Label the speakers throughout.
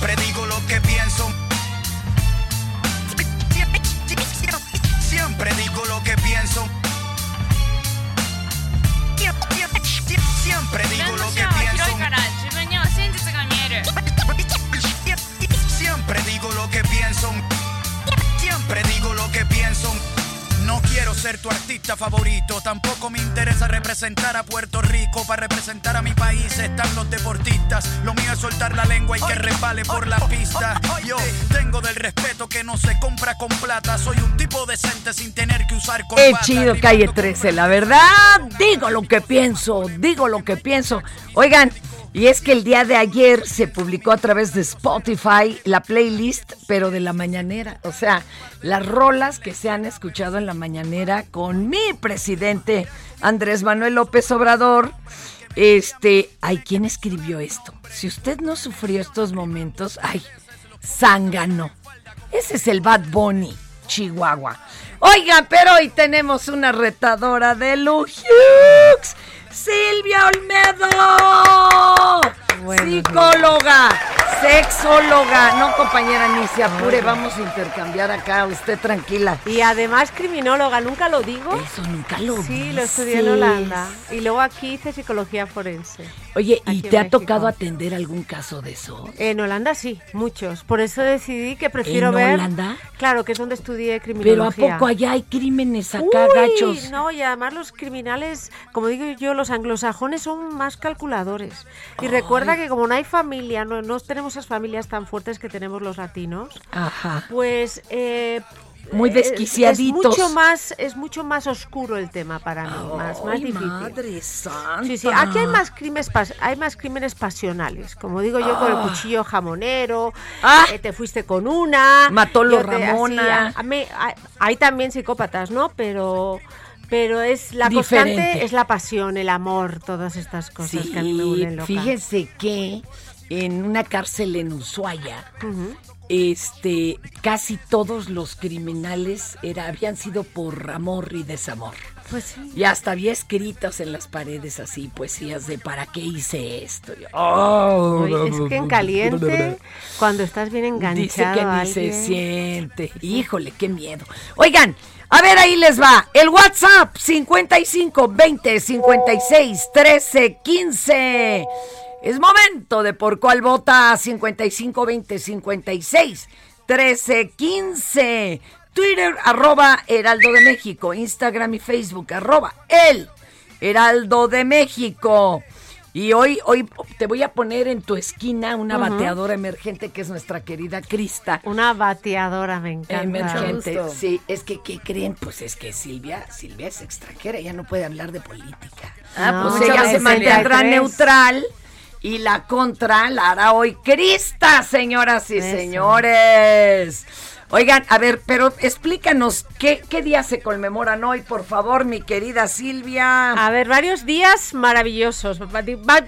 Speaker 1: Siempre digo lo que pienso. Siempre digo lo que pienso. Quiero ser tu artista favorito, tampoco me interesa representar a Puerto Rico. Para representar a mi país están los deportistas. Lo mío es soltar la lengua y que resbale por la pista. Yo tengo del respeto que no se compra con plata. Soy un tipo decente sin tener que usar
Speaker 2: Qué
Speaker 1: corbata.
Speaker 2: chido Calle 13, la verdad, digo lo que pienso, digo lo que pienso. Oigan, y es que el día de ayer se publicó a través de Spotify la playlist, pero de la mañanera. O sea, las rolas que se han escuchado en la mañanera con mi presidente Andrés Manuel López Obrador. Este, ay, ¿quién escribió esto? Si usted no sufrió estos momentos, ay, zángano. Ese es el Bad Bunny, Chihuahua. Oigan, pero hoy tenemos una retadora de Lujux. Silvia Olmedo. Psicóloga, sexóloga. No, compañera, ni se apure. Vamos a intercambiar acá. Usted tranquila.
Speaker 3: Y además criminóloga, nunca lo digo.
Speaker 2: Eso nunca lo
Speaker 3: Sí, lo estudié en
Speaker 2: dices.
Speaker 3: Holanda. Y luego aquí hice psicología forense.
Speaker 2: Oye, ¿y
Speaker 3: en
Speaker 2: te ha
Speaker 3: México.
Speaker 2: tocado atender algún caso de eso?
Speaker 3: En Holanda sí, muchos. Por eso decidí que prefiero
Speaker 2: ¿En
Speaker 3: ver.
Speaker 2: Holanda?
Speaker 3: Claro, que es donde estudié
Speaker 2: Pero ¿a
Speaker 3: criminología.
Speaker 2: poco allá hay crímenes acá,
Speaker 3: Uy,
Speaker 2: gachos?
Speaker 3: No, y además los criminales, como digo yo, los anglosajones son más calculadores. Y recuerda que como no hay familia, no, no tenemos esas familias tan fuertes que tenemos los latinos,
Speaker 2: Ajá.
Speaker 3: pues eh,
Speaker 2: Muy
Speaker 3: es-
Speaker 2: desquiciaditos.
Speaker 3: Es mucho más, es mucho más oscuro el tema para mí, más, más difícil.
Speaker 2: madre santa.
Speaker 3: Sí, sí, aquí hay más crímenes, hay más crímenes pasionales, como digo yo con el cuchillo jamonero,
Speaker 2: Ah.
Speaker 3: eh, te fuiste con una,
Speaker 2: Mató lo
Speaker 3: yo te- así,
Speaker 2: Ramona.
Speaker 3: a- a mí- hay, hay también psicópatas, ¿no? Pero pero es la
Speaker 2: Diferente.
Speaker 3: constante es la pasión, el amor, todas estas cosas que a mí me vuelven loca.
Speaker 2: fíjese que en una cárcel en Ushuaia, este, casi todos los criminales era, habían sido por amor y desamor.
Speaker 3: Pues sí.
Speaker 2: Y hasta había escritos en las paredes así, poesías de ¿para qué hice esto? Y, oh,
Speaker 3: Oye, es que en caliente, cuando estás bien enganchado
Speaker 2: Dice que ni se siente. Híjole, qué miedo. Oigan, a ver, ahí les va. El WhatsApp 55 20 56 13 15. Es momento de por cuál vota 55 20 56 13 15. Twitter arroba Heraldo de México. Instagram y Facebook arroba El Heraldo de México. Y hoy, hoy te voy a poner en tu esquina una bateadora emergente que es nuestra querida Crista.
Speaker 3: Una bateadora, me encanta.
Speaker 2: Emergente,
Speaker 3: Mucho gusto.
Speaker 2: sí, es que, ¿qué creen? Pues es que Silvia, Silvia es extranjera, ella no puede hablar de política.
Speaker 3: Ah,
Speaker 2: pues
Speaker 3: pues
Speaker 2: ella se mantendrá
Speaker 3: 63.
Speaker 2: neutral y la contra la hará hoy Crista, señoras y
Speaker 3: Eso.
Speaker 2: señores. Oigan, a ver, pero explícanos, ¿qué, ¿qué día se conmemoran hoy, por favor, mi querida Silvia?
Speaker 3: A ver, varios días maravillosos,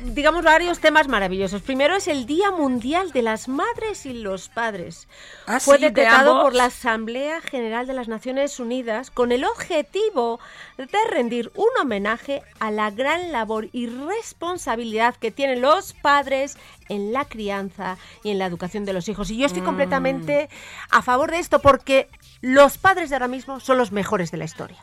Speaker 3: digamos varios temas maravillosos. Primero es el Día Mundial de las Madres y los Padres.
Speaker 2: Ah,
Speaker 3: Fue
Speaker 2: sí, de
Speaker 3: decretado por la Asamblea General de las Naciones Unidas con el objetivo de rendir un homenaje a la gran labor y responsabilidad que tienen los padres en la crianza y en la educación de los hijos. Y yo
Speaker 2: Mm.
Speaker 3: estoy completamente a favor de esto porque los padres de ahora mismo son los mejores de la historia.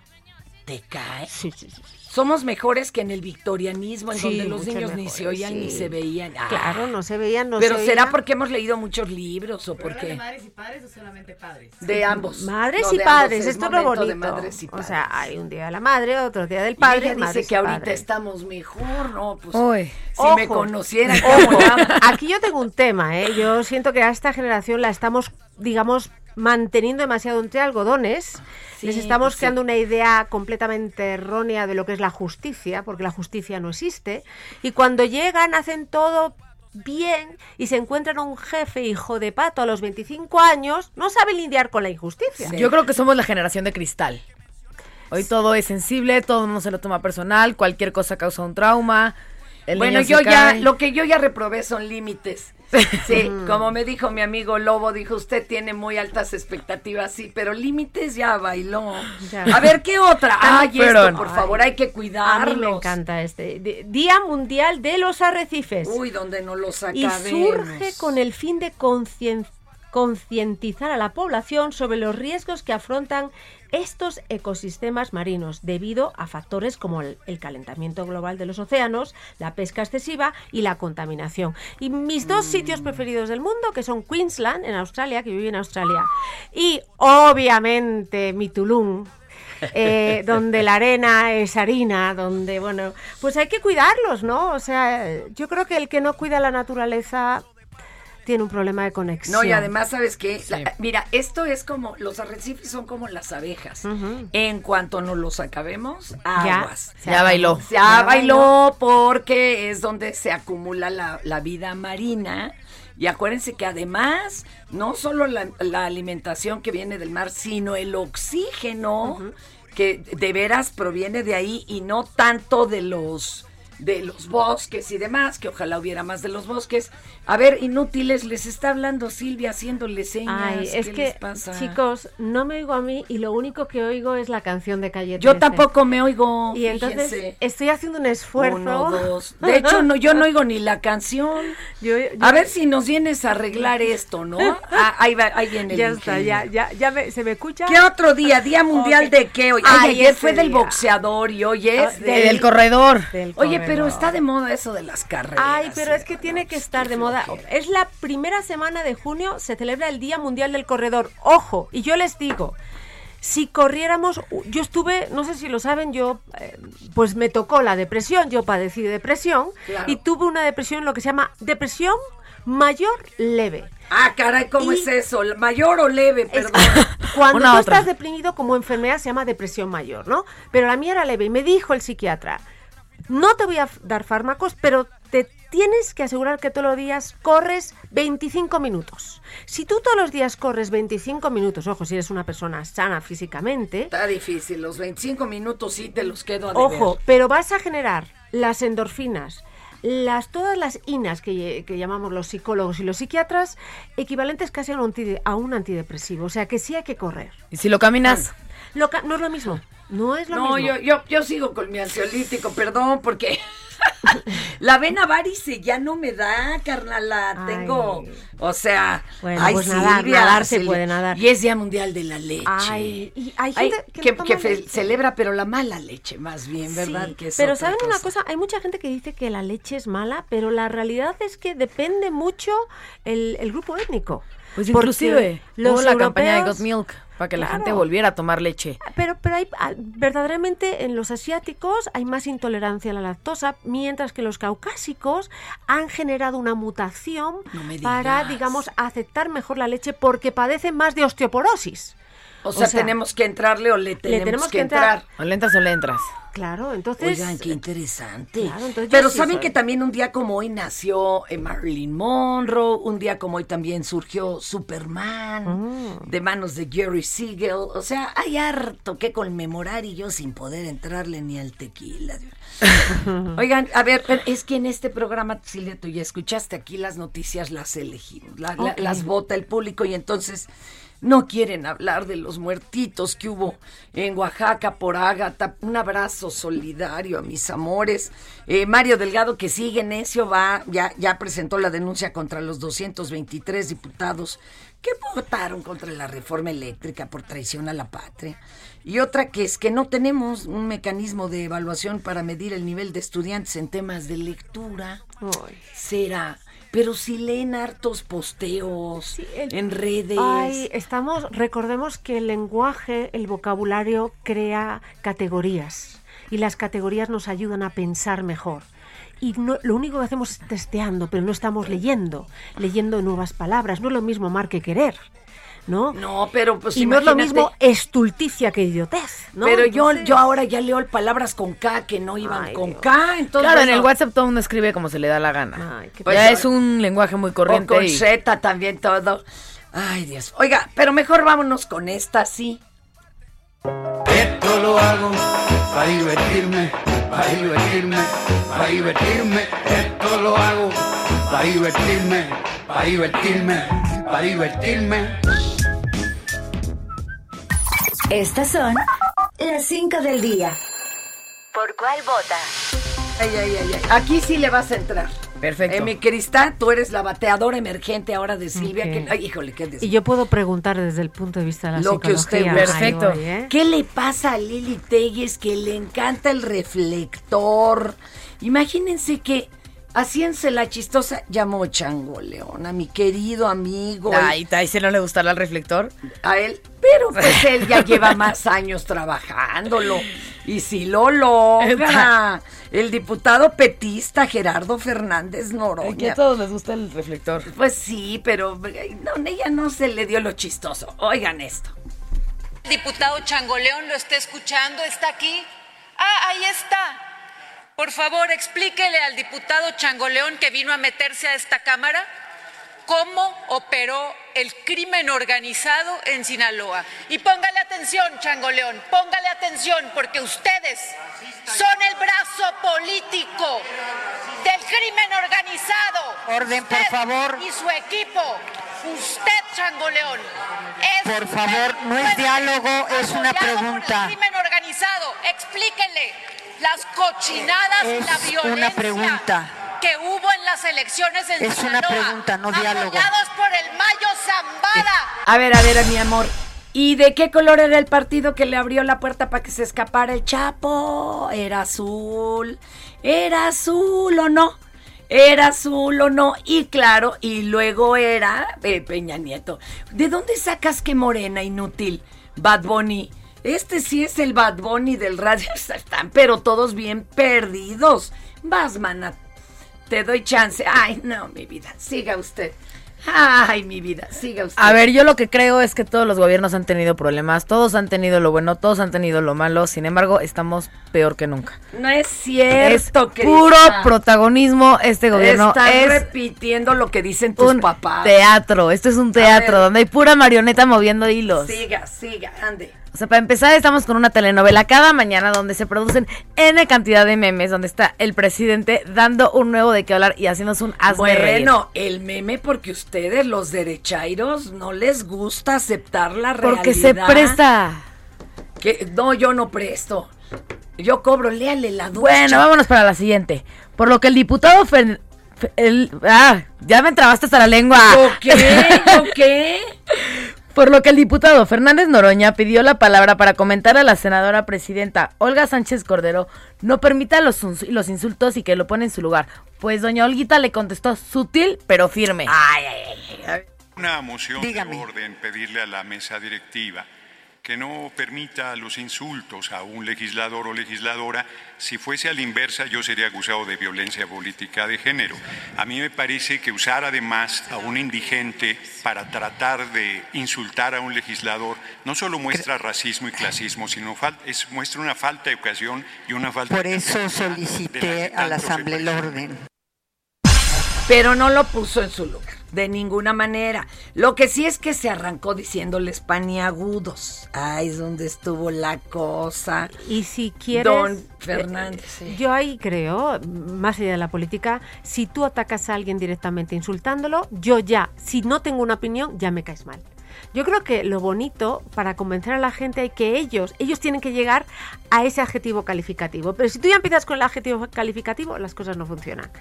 Speaker 2: ¿Te cae?
Speaker 3: Sí, sí, sí.
Speaker 2: Somos mejores que en el victorianismo, en
Speaker 3: Sí,
Speaker 2: donde los niños ni se oían ni se veían. Ah,
Speaker 3: Claro, no se veían, no
Speaker 2: Pero
Speaker 3: se
Speaker 2: será porque hemos leído muchos libros o porque
Speaker 4: madres y padres o solamente padres?
Speaker 2: de ambos.
Speaker 3: Madres
Speaker 2: No,
Speaker 3: y
Speaker 2: de
Speaker 3: padres, esto es lo
Speaker 2: momento de
Speaker 3: bonito.
Speaker 2: madres y
Speaker 3: O
Speaker 2: padres.
Speaker 3: sea, hay un día de la madre, otro día del
Speaker 2: Y
Speaker 3: padre.
Speaker 2: ella dice que
Speaker 3: y
Speaker 2: ahorita estamos mejor, ¿no? Pues
Speaker 4: Uy.
Speaker 2: si me
Speaker 3: Ojo.
Speaker 2: conociera, qué
Speaker 3: Ojo, aquí yo tengo un tema, ¿eh? Yo siento que a esta generación la estamos, digamos, manteniendo demasiado entre algodones.
Speaker 2: Sí,
Speaker 3: Les estamos
Speaker 2: pues sí.
Speaker 3: creando una idea completamente errónea de lo que es la justicia, porque la justicia no existe. Y cuando llegan, hacen todo bien y se encuentran un jefe hijo de pato a los 25 años, no saben lidiar con la injusticia.
Speaker 4: Yo creo que somos la generación de cristal. Hoy todo es sensible, todo no se lo toma personal, cualquier cosa causa un trauma. el
Speaker 2: Bueno, yo ya, lo que yo ya reprobé son límites. Sí, como me dijo mi amigo Lobo, dijo, usted tiene muy altas expectativas, sí, pero límites ya bailó.
Speaker 3: Ya.
Speaker 2: A ver, ¿qué otra? Ay,
Speaker 4: Pero-
Speaker 2: esto, por favor, hay que
Speaker 3: A
Speaker 2: cuidarlos.
Speaker 3: mí me encanta este. Día Mundial de los Arrecifes.
Speaker 2: Uy, donde no los
Speaker 3: y
Speaker 2: acabemos.
Speaker 3: surge con el fin de concien- concientizar a la población sobre los riesgos que afrontan estos ecosistemas marinos debido a factores como el, el calentamiento global de los océanos, la pesca excesiva y la contaminación. Y mis dos
Speaker 2: Mm.
Speaker 3: sitios preferidos del mundo, que son Queensland, en Australia, que yo vivo en Australia, y obviamente mi Tulum, eh, donde la arena es harina, donde, bueno, pues hay que cuidarlos, ¿no? O sea, yo creo que el que no cuida la naturaleza tiene un problema de conexión.
Speaker 2: No, y además, ¿sabes qué? La- mira, esto es como, los arrecifes son como las abejas. En cuanto nos los acabemos,
Speaker 3: Ya,
Speaker 2: aguas.
Speaker 3: se
Speaker 4: Ya bailó.
Speaker 2: Ya,
Speaker 3: Ya
Speaker 2: bailó porque es donde se acumula la, la vida marina. Y acuérdense que además, no solo la, la alimentación que viene del mar, sino el oxígeno que de veras proviene de ahí y no tanto de los de los bosques y demás, que ojalá hubiera más de los bosques. A ver, inútiles, les está hablando Silvia haciéndole señas.
Speaker 3: Ay, es
Speaker 2: ¿qué
Speaker 3: que,
Speaker 2: les pasa?
Speaker 3: chicos, no me oigo a mí y lo único que oigo es la canción de Calle
Speaker 2: Yo
Speaker 3: 13.
Speaker 2: tampoco me oigo.
Speaker 3: Y entonces
Speaker 2: fíjense.
Speaker 3: estoy haciendo un esfuerzo.
Speaker 2: Uno, dos. De hecho, no, yo no oigo ni la canción.
Speaker 3: Yo- yo-
Speaker 2: A ver si nos vienes a arreglar esto, ¿no? Ah, ahí, va, ahí viene el
Speaker 3: ya está, ya, ya, ya me- se me escucha.
Speaker 2: ¿Qué otro día? ¿Día mundial de qué hoy?
Speaker 3: Ay,
Speaker 2: Ay, ayer fue del boxeador y hoy es
Speaker 3: Ah,
Speaker 2: del...
Speaker 4: del corredor.
Speaker 3: Del
Speaker 2: Oye, pero está de moda eso de las carreras.
Speaker 3: Ay, pero es que tiene que estar de moda.
Speaker 2: flojera.
Speaker 3: Es la primera semana de junio, se celebra el Día Mundial del Corredor. Ojo, y yo les digo, si corriéramos, yo estuve, no sé si lo saben, yo, eh, pues me tocó la depresión, yo padecí de depresión
Speaker 2: Claro.
Speaker 3: y tuve una depresión, lo que se llama depresión mayor leve.
Speaker 2: Ah, caray, ¿cómo
Speaker 3: Y-
Speaker 2: es eso? ¿Mayor o leve?
Speaker 3: Es-
Speaker 2: Perdón.
Speaker 3: Cuando
Speaker 4: Una
Speaker 3: tú
Speaker 4: otra.
Speaker 3: estás deprimido como enfermedad se llama depresión mayor, ¿no? Pero la mía era leve y me dijo el psiquiatra, no te voy a dar fármacos, pero te tienes que asegurar que todos los días corres 25 minutos. Si tú todos los días corres 25 minutos, ojo, si eres una persona sana físicamente,
Speaker 2: Está difícil, los 25 minutos sí te los quedo a
Speaker 3: ojo,
Speaker 2: deber.
Speaker 3: pero vas a generar las endorfinas, las, todas las inas que, que llamamos los psicólogos y los psiquiatras, equivalentes casi a un, a un antidepresivo. O sea que sí hay que correr.
Speaker 4: Y si lo caminas,
Speaker 3: ca- no es lo mismo. No es lo
Speaker 2: No,
Speaker 3: mismo.
Speaker 2: yo, yo, yo sigo con mi ansiolítico, perdón, porque la vena varice ya no me da, carnala.
Speaker 3: Ay.
Speaker 2: Tengo, o sea,
Speaker 3: Bueno,
Speaker 2: ay,
Speaker 3: pues nadar,
Speaker 2: Silvia,
Speaker 3: nadar se
Speaker 2: Silvia.
Speaker 3: puede nadar.
Speaker 2: Y es Día Mundial de la Leche.
Speaker 3: Ay, y hay
Speaker 2: Ay,
Speaker 3: gente
Speaker 2: que,
Speaker 3: que, no
Speaker 2: que
Speaker 3: toma
Speaker 2: fe-
Speaker 3: leche.
Speaker 2: celebra, pero la mala leche, más bien, ¿verdad?
Speaker 3: Sí,
Speaker 2: Que
Speaker 3: pero ¿saben una cosa? Hay mucha gente que dice que la leche es mala, pero la realidad es que depende mucho el, el grupo étnico.
Speaker 4: Pues inclusive
Speaker 3: los
Speaker 4: hubo la campaña de Got Milk para que la gente volviera a tomar leche.
Speaker 3: Pero, pero hay, ah, verdaderamente en los asiáticos hay más intolerancia a la lactosa, mientras que los caucásicos han generado una mutación
Speaker 2: No
Speaker 3: para, digamos, aceptar mejor la leche porque padecen más de osteoporosis.
Speaker 2: O sea, tenemos que entrarle o le tenemos, que, entrar.
Speaker 4: O le entras o le entras.
Speaker 3: Claro, entonces.
Speaker 2: Oigan, qué interesante.
Speaker 3: Claro,
Speaker 2: Pero
Speaker 3: sí
Speaker 2: saben
Speaker 3: soy.
Speaker 2: que también un día como hoy nació eh, Marilyn Monroe, un día como hoy también surgió Superman,
Speaker 3: Mm.
Speaker 2: de manos de Jerry Siegel. O sea, hay harto que conmemorar y yo sin poder entrarle ni al tequila. Oigan, a ver, pero es que en este programa, Silvia, tú ya escuchaste aquí las noticias, las elegimos, la- la-
Speaker 3: Ok.
Speaker 2: las vota el público y entonces no quieren hablar de los muertitos que hubo en Oaxaca por Ágata. Un abrazo solidario a mis amores. Eh, Mario Delgado, que sigue necio, va, ya, ya presentó la denuncia contra los 223 diputados que votaron contra la reforma eléctrica por traición a la patria. Y otra que es que no tenemos un mecanismo de evaluación para medir el nivel de estudiantes en temas de lectura. Será. Pero si leen hartos posteos
Speaker 3: el-
Speaker 2: en redes.
Speaker 3: Ay, estamos, recordemos que el lenguaje, el vocabulario crea categorías y las categorías nos ayudan a pensar mejor. Y no- lo único que hacemos es testeando, pero no estamos leyendo, leyendo nuevas palabras. No es lo mismo amar que querer, ¿no?
Speaker 2: No, pero pues
Speaker 3: y no es lo
Speaker 2: imagínate-
Speaker 3: mismo estulticia que idiotez, ¿no?
Speaker 2: Pero yo, yo ahora ya leo palabras con K que no iban
Speaker 3: Ay,
Speaker 2: con
Speaker 3: Dios.
Speaker 2: K. Entonces,
Speaker 4: claro, en el WhatsApp todo uno escribe como se le da la gana.
Speaker 3: Ay, qué
Speaker 2: Pues,
Speaker 4: ya
Speaker 2: o-
Speaker 4: es un lenguaje muy
Speaker 2: O
Speaker 4: corriente.
Speaker 2: con
Speaker 4: y-
Speaker 2: Z también todo. Ay, Dios. Oiga, pero mejor vámonos con esta, sí.
Speaker 5: Esto lo hago para divertirme, para divertirme, para divertirme. Esto lo hago para divertirme, para divertirme, para divertirme.
Speaker 6: Estas son las 5 del día. ¿Por cuál vota?
Speaker 2: Ay, ay, ay, ay. Aquí sí le vas a entrar.
Speaker 4: Perfecto.
Speaker 2: Eh, mi Cristán, tú eres la bateadora emergente ahora de Silvia. Que- ay, híjole, qué des-
Speaker 3: Y yo puedo preguntar desde el punto de vista de la
Speaker 2: Lo que usted
Speaker 3: psicología.
Speaker 2: guste.
Speaker 3: Ay,
Speaker 4: Perfecto.
Speaker 3: hoy, ¿eh?
Speaker 2: ¿Qué le pasa a Lili Telles que le encanta el reflector? Imagínense que hacíanse la chistosa, llamó Chango León, a mi querido amigo.
Speaker 4: Ay, ¿a ese no le gustará el reflector?
Speaker 2: a él, pero pues él ya lleva más años trabajándolo. Y si lo logra, el diputado petista Gerardo Fernández Noroña.
Speaker 4: a todos les gusta el reflector.
Speaker 2: Pues sí, pero no, ella no se le dio lo chistoso. Oigan esto.
Speaker 7: Diputado Changoleón lo está escuchando, está aquí. Ah, ahí está. Por favor, explíquele al diputado Changoleón que vino a meterse a esta Cámara cómo operó el crimen organizado en Sinaloa. Y póngale atención, Changoleón, póngale atención, porque ustedes son el brazo político del crimen organizado.
Speaker 8: Orden, por favor.
Speaker 7: Y su equipo. Usted, Changoleón. Es
Speaker 8: Por favor, no es diálogo, es una pregunta.
Speaker 7: el crimen organizado. Explíquenle las cochinadas y la
Speaker 8: Es
Speaker 7: violencia
Speaker 8: una pregunta.
Speaker 7: que hubo en las elecciones en
Speaker 8: Es una
Speaker 7: Sinaloa,
Speaker 8: pregunta, no diálogo.
Speaker 7: Por el Mayo Zambada.
Speaker 2: A ver, a ver, mi amor. ¿Y de qué color era el partido que le abrió la puerta para que se escapara el Chapo? ¿Era azul? ¿Era azul o no? ¿Era azul o no? Y claro, y luego era eh, Peña Nieto. ¿De dónde sacas que morena, inútil? Bad Bunny. Este sí es el Bad Bunny del radio. Están pero todos bien perdidos. Vas, mana. Te doy chance. Ay, no, mi vida. Siga usted. Ay, mi vida. Siga usted.
Speaker 4: A ver, yo lo que creo es que todos los gobiernos han tenido problemas, todos han tenido lo bueno, todos han tenido lo malo, sin embargo, estamos peor que nunca.
Speaker 2: No es cierto,
Speaker 4: es puro
Speaker 2: Crista.
Speaker 4: protagonismo este gobierno.
Speaker 2: Estás
Speaker 4: es
Speaker 2: repitiendo lo que dicen tus
Speaker 4: un
Speaker 2: papás.
Speaker 4: teatro, esto es un teatro donde hay pura marioneta moviendo hilos.
Speaker 2: Siga, siga, ande.
Speaker 4: O sea, para empezar, estamos con una telenovela cada mañana donde se producen N cantidad de memes, donde está el presidente dando un nuevo de qué hablar y haciéndonos un reír.
Speaker 2: Bueno, el meme porque ustedes, los derechairos, no les gusta aceptar la realidad.
Speaker 4: Porque se presta.
Speaker 2: Que, no, yo no presto. Yo cobro, léale la ducha.
Speaker 4: Bueno, vámonos para la siguiente. Por lo que el diputado Fer- el- ah, ya me entrabaste hasta la lengua.
Speaker 2: ¿Yo qué? ¿Yo qué?
Speaker 4: Por lo que el diputado Fernández Noroña pidió la palabra para comentar a la senadora presidenta Olga Sánchez Cordero no permita los, ins- los insultos y que lo pone en su lugar. Pues doña Olguita le contestó sutil pero firme.
Speaker 2: Ay, ay, ay, ay.
Speaker 9: Una moción
Speaker 8: Dígame.
Speaker 9: de orden pedirle a la mesa directiva que no permita los insultos a un legislador o legisladora. Si fuese a la inversa, yo sería acusado de violencia política de género. A mí me parece que usar además a un indigente para tratar de insultar a un legislador no solo muestra racismo y clasismo, sino es, muestra una falta de educación y una falta
Speaker 8: Por
Speaker 9: de
Speaker 8: eso solicité a la Asamblea el orden.
Speaker 2: Pero no lo puso en su lugar, de ninguna manera. Lo que sí es que se arrancó diciéndoles paniagudos. Ahí es donde estuvo la cosa.
Speaker 3: Y si quieres...
Speaker 2: Don Fernández. sí.
Speaker 3: eh, Yo ahí creo, más allá de la política, si tú atacas a alguien directamente insultándolo, yo ya, si no tengo una opinión, ya me caes mal. Yo creo que lo bonito para convencer a la gente es que ellos, ellos tienen que llegar a ese adjetivo calificativo. Pero si tú ya empiezas con el adjetivo calificativo, las cosas no funcionan.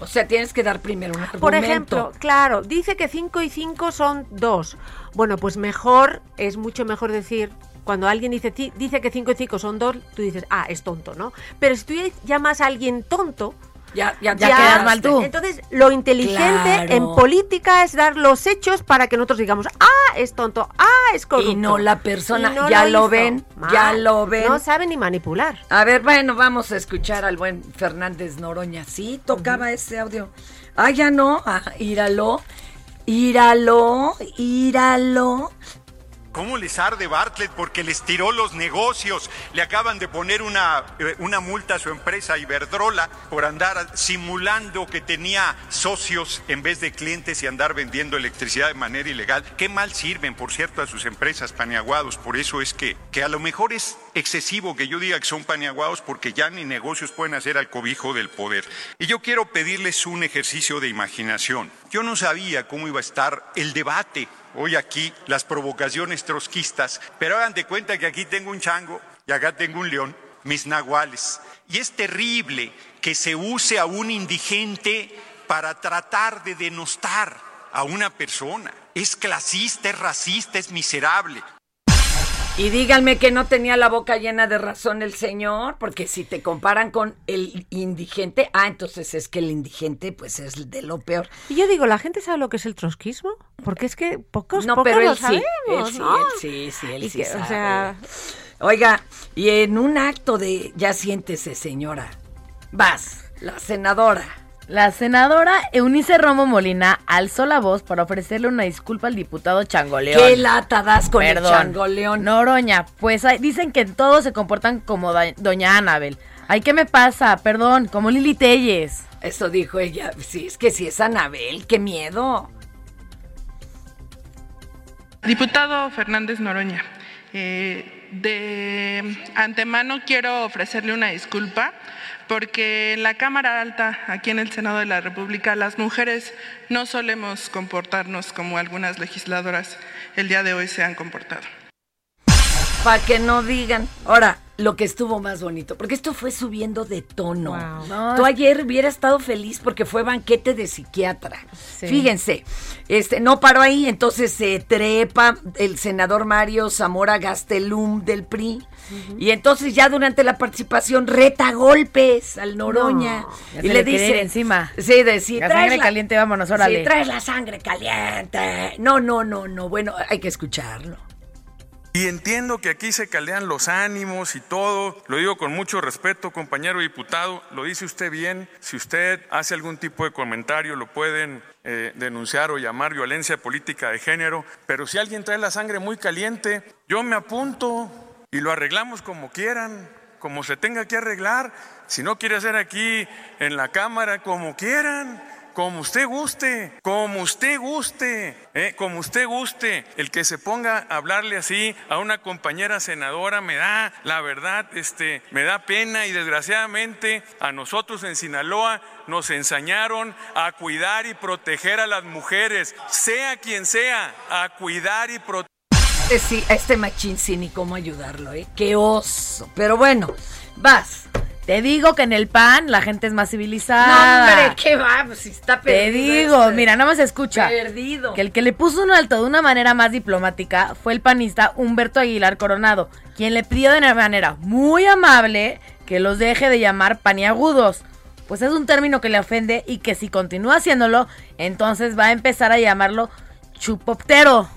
Speaker 2: O sea, tienes que dar primero un argumento.
Speaker 3: Por ejemplo, claro, dice que 5 y 5 son 2. Bueno, pues mejor, es mucho mejor decir, cuando alguien dice, dice que 5 y 5 son 2, tú dices, ah, es tonto, ¿no? Pero si tú llamas a alguien tonto,
Speaker 2: ya, ya,
Speaker 4: Ya quedas mal tú.
Speaker 3: Entonces, lo inteligente
Speaker 2: Claro.
Speaker 3: en política es dar los hechos para que nosotros digamos, ah, es tonto, ah, es corrupto.
Speaker 2: Y no la persona,
Speaker 3: no
Speaker 2: ya lo ven, ya lo ven.
Speaker 3: No sabe ni manipular.
Speaker 2: A ver, bueno, vamos a escuchar al buen Fernández Noroña. Sí, tocaba ese audio. Ah, ya no. Ah, íralo. Íralo. Íralo.
Speaker 9: ¿Cómo les arde Bartlett? Porque les tiró los negocios. Le acaban de poner una, eh, una multa a su empresa Iberdrola por andar simulando que tenía socios en vez de clientes y andar vendiendo electricidad de manera ilegal. Qué mal sirven, por cierto, a sus empresas paniaguados. Por eso es que, que a lo mejor es excesivo que yo diga que son paniaguados porque ya ni negocios pueden hacer al cobijo del poder. Y yo quiero pedirles un ejercicio de imaginación. Yo no sabía cómo iba a estar el debate hoy aquí las provocaciones trotskistas, pero hagan de cuenta que aquí tengo un chango y acá tengo un león, mis nahuales. Y es terrible que se use a un indigente para tratar de denostar a una persona. Es clasista, es racista, es miserable.
Speaker 2: Y díganme que no tenía la boca llena de razón el señor, porque si te comparan con el indigente, ah, entonces es que el indigente pues es de lo peor.
Speaker 3: Y yo digo, ¿la gente sabe lo que es el trotskismo? Porque es que pocos,
Speaker 2: No,
Speaker 3: pocos
Speaker 2: pero
Speaker 3: lo
Speaker 2: él sí,
Speaker 3: sabemos,
Speaker 2: él sí,
Speaker 3: ¿no?
Speaker 2: él sí, sí, él
Speaker 3: Y
Speaker 2: sí
Speaker 3: que,
Speaker 2: sabe.
Speaker 3: O sea,
Speaker 2: Oiga, y en un acto de ya siéntese, señora. Vas, la senadora.
Speaker 4: La senadora Eunice Romo Molina alzó la voz para ofrecerle una disculpa al diputado Changoleón.
Speaker 2: ¿Qué lata das con el changoleón?
Speaker 4: Noroña, pues dicen que todos se comportan como da- doña Anabel. Ay, ¿qué me pasa? Perdón, como Lili Telles.
Speaker 2: Eso dijo ella. Sí, es que si es Anabel, qué miedo.
Speaker 10: Diputado Fernández Noroña, eh, de antemano quiero ofrecerle una disculpa porque en la Cámara Alta, aquí en el Senado de la República, las mujeres no solemos comportarnos como algunas legisladoras el día de hoy se han comportado.
Speaker 2: Para que no digan. Ahora, lo que estuvo más bonito, porque esto fue subiendo de tono.
Speaker 3: Wow.
Speaker 4: No,
Speaker 2: Tú ayer hubiera estado feliz porque fue banquete de psiquiatra.
Speaker 3: Sí.
Speaker 2: Fíjense, este no paró ahí, entonces se trepa el senador Mario Zamora Gastelum del PRI. Y entonces ya durante la participación reta golpes al Noroña.
Speaker 4: No,
Speaker 2: y le,
Speaker 4: le
Speaker 2: dice
Speaker 4: encima.
Speaker 2: Sí, de si
Speaker 4: La sangre caliente, vámonos, órale.
Speaker 2: Si traes la sangre caliente. No, no, no, no. Bueno, hay que escucharlo.
Speaker 11: Y entiendo que aquí se caldean los ánimos y todo. Lo digo con mucho respeto, compañero diputado. Lo dice usted bien. Si usted hace algún tipo de comentario, lo pueden eh, denunciar o llamar violencia política de género. Pero si alguien trae la sangre muy caliente, yo me apunto y lo arreglamos como quieran, como se tenga que arreglar. Si no quiere hacer aquí en la Cámara, como quieran. Como usted guste, como usted guste, ¿eh? como usted guste. El que se ponga a hablarle así a una compañera senadora me da, la verdad, este, me da pena y desgraciadamente a nosotros en Sinaloa nos enseñaron a cuidar y proteger a las mujeres, sea quien sea, a cuidar y proteger.
Speaker 2: Eh, Sí, a este machín sí ni cómo ayudarlo, ¿eh? Qué oso. Pero bueno, vas.
Speaker 4: Te digo que en el PAN la gente es más
Speaker 2: No,
Speaker 4: civilizada.
Speaker 2: hombre, ¿qué va? Pues si está
Speaker 4: Te
Speaker 2: perdido.
Speaker 4: digo,
Speaker 2: este.
Speaker 4: mira, nada más escucha.
Speaker 2: Perdido.
Speaker 4: Que el que le puso un alto de una manera más diplomática fue el panista Humberto Aguilar Coronado, quien le pidió de una manera muy amable que los deje de llamar paniagudos. Pues es un término que le ofende y que si continúa haciéndolo, entonces va a empezar a llamarlo chupoptero.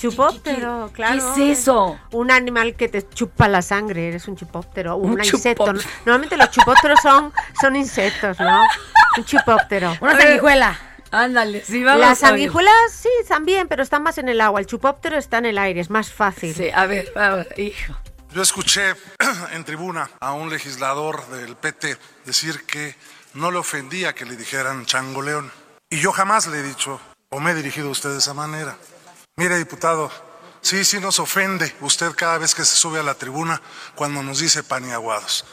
Speaker 3: Chupóptero, claro.
Speaker 2: ¿Qué es eso?
Speaker 3: Un animal que te chupa la sangre, eres un chupóptero, un,
Speaker 2: Un
Speaker 3: insecto. Normalmente los chupópteros son, son insectos, ¿no? Un chupóptero.
Speaker 4: Una sanguijuela.
Speaker 2: Ándale, sí, vamos
Speaker 3: Las
Speaker 2: a ver.
Speaker 3: sanguijuelas sí, también, pero están más en el agua. El chupóptero está en el aire, es más fácil.
Speaker 2: Sí, a ver, vamos, hijo.
Speaker 12: Yo escuché en tribuna a un legislador del PT decir que no le ofendía que le dijeran changoleón. Y yo jamás le he dicho o me he dirigido a usted de esa manera. Mire, diputado, sí, sí nos ofende usted cada vez que se sube a la tribuna cuando nos dice paniaguados.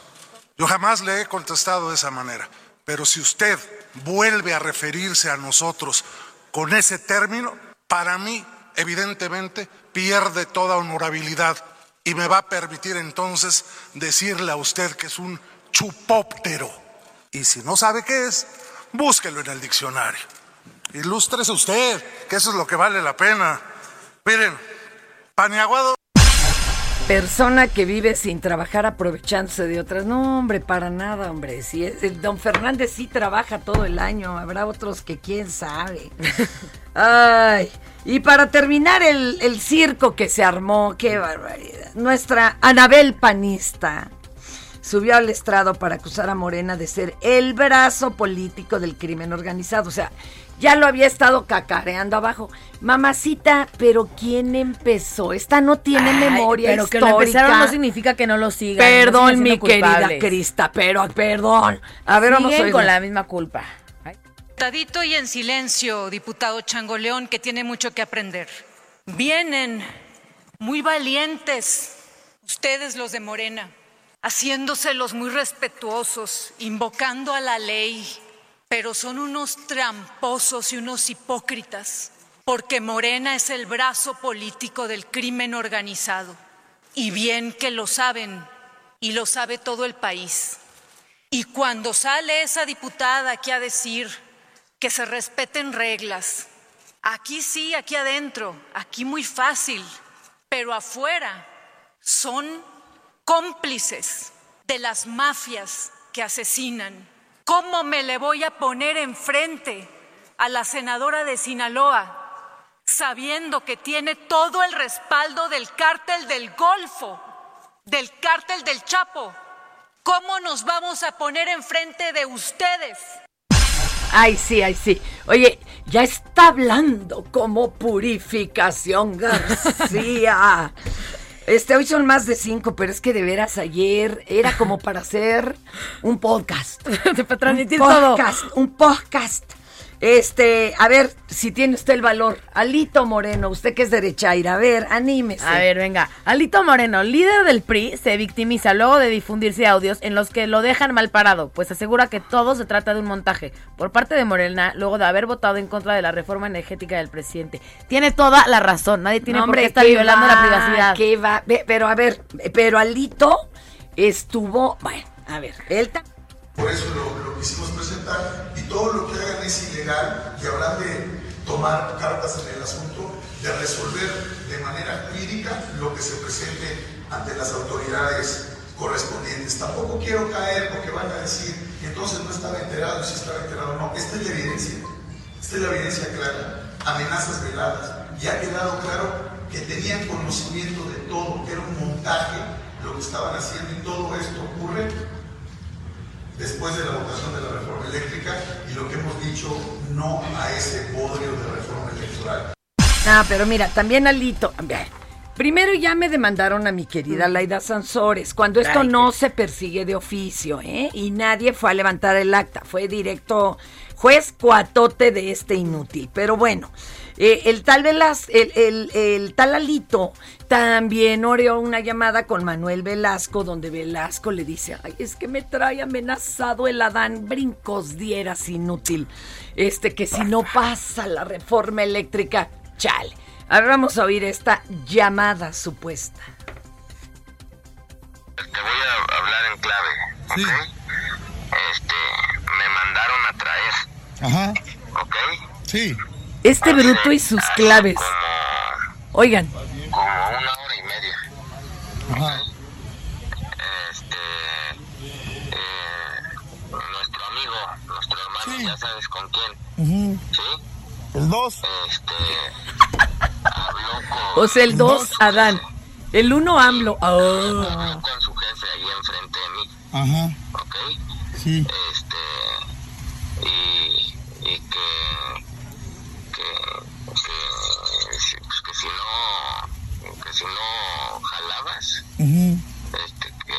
Speaker 12: Yo jamás le he contestado de esa manera. Pero si usted vuelve a referirse a nosotros con ese término, para mí, evidentemente, pierde toda honorabilidad y me va a permitir entonces decirle a usted que es un chupóptero. Y si no sabe qué es, búsquelo en el diccionario. Ilústrese usted, que eso es lo que vale la pena. Miren, paniaguado
Speaker 2: Persona que vive sin trabajar aprovechándose de otras. No, hombre, para nada, hombre. Si es- el don Fernández sí trabaja todo el año. Habrá otros que quién sabe. Ay. Y para terminar el, el circo que se armó, qué barbaridad. Nuestra Anabel Panista subió al estrado para acusar a Morena de ser el brazo político del crimen organizado. O sea, ya lo había estado cacareando abajo. Mamacita, pero ¿quién empezó? Esta no tiene
Speaker 4: Ay,
Speaker 2: memoria
Speaker 4: Pero que
Speaker 2: histórica.
Speaker 4: lo empezaron no significa que no lo sigan. no
Speaker 2: Perdón,
Speaker 4: siguen
Speaker 2: mi
Speaker 4: siendo
Speaker 2: querida
Speaker 4: culpables.
Speaker 2: Crista, pero perdón. A ver, vamos a
Speaker 4: Siguen con la misma culpa.
Speaker 7: Tadito y en silencio, diputado Changoleón, que tiene mucho que aprender. Vienen muy valientes, ustedes los de Morena, haciéndose los muy respetuosos, invocando a la ley, pero son unos tramposos y unos hipócritas, porque Morena es el brazo político del crimen organizado. Y bien que lo saben, y lo sabe todo el país. Y cuando sale esa diputada aquí a decir que se respeten reglas, aquí sí, aquí adentro, aquí muy fácil, pero afuera son cómplices de las mafias que asesinan. ¿Cómo me le voy a poner enfrente a la senadora de Sinaloa sabiendo que tiene todo el respaldo del cártel del Golfo, del cártel del Chapo? ¿Cómo nos vamos a poner enfrente de ustedes?
Speaker 2: Ay, sí, ay, sí. Oye, ya está hablando como purificación García. Este, hoy son más de cinco, pero es que de veras ayer era como para hacer un podcast.
Speaker 4: para transmitir
Speaker 2: un
Speaker 4: todo.
Speaker 2: podcast, un podcast. Este, a ver si tiene usted el valor. Alito Moreno, usted que es derechaira, a ver, anímese.
Speaker 4: A ver, venga. Alito Moreno, líder del PRI, se victimiza luego de difundirse audios en los que lo dejan mal parado, pues asegura que todo se trata de un montaje por parte de Morena, luego de haber votado en contra de la reforma energética del presidente. Tiene toda la razón, nadie tiene
Speaker 2: No,
Speaker 4: por qué
Speaker 2: hombre,
Speaker 4: estar
Speaker 2: ¿qué
Speaker 4: violando
Speaker 2: va?
Speaker 4: la privacidad.
Speaker 2: ¿Qué va? Ve, Pero a ver, pero Alito estuvo, bueno, a ver, él
Speaker 13: Por eso lo, lo quisimos presentar todo lo que hagan es ilegal y habrán de tomar cartas en el asunto, de resolver de manera jurídica lo que se presente ante las autoridades correspondientes. Tampoco quiero caer porque van a decir entonces no estaba enterado si estaba enterado no. Esta es la evidencia, esta es la evidencia clara, amenazas veladas y ha quedado claro que tenían conocimiento de todo, que era un montaje lo que estaban haciendo y todo esto ocurre después de la votación de la reforma eléctrica y lo que hemos dicho no a ese bodrio de reforma electoral.
Speaker 2: Ah, pero mira, también Alito. a ver, Primero ya me demandaron a mi querida Laida Sansores, cuando esto
Speaker 4: Ay,
Speaker 2: no se persigue de oficio, ¿eh? Y nadie fue a levantar el acta, fue directo juez cuatote de este inútil. Pero bueno, eh, el tal Velas, el, el- el tal Alito también oreó una llamada con Manuel Velasco, donde Velasco le dice, ay, es que me trae amenazado el Adán, brincos dieras inútil. Este, que si no pasa la reforma eléctrica, chale. Ahora vamos a oír esta llamada supuesta.
Speaker 14: Te voy a hablar en clave, ¿ok? Este, me mandaron a traer,
Speaker 15: Ajá.
Speaker 14: ¿ok?
Speaker 15: Sí.
Speaker 2: Este bruto y sus claves. Oigan.
Speaker 14: Como una hora y media.
Speaker 15: Ajá.
Speaker 14: Este, eh, nuestro amigo, nuestro hermano, ya sabes con quién,
Speaker 15: Ujú.
Speaker 14: ¿sí?
Speaker 15: El 2.
Speaker 14: Este, habló con
Speaker 2: O sea, el 2, Adán. El 1, AMLO. Ah.
Speaker 14: con su jefe ahí enfrente de mí,
Speaker 15: Ajá.
Speaker 14: ¿ok?
Speaker 15: Sí.
Speaker 14: Este, y, y que, que, que, si- pues que si no, que si no este, que,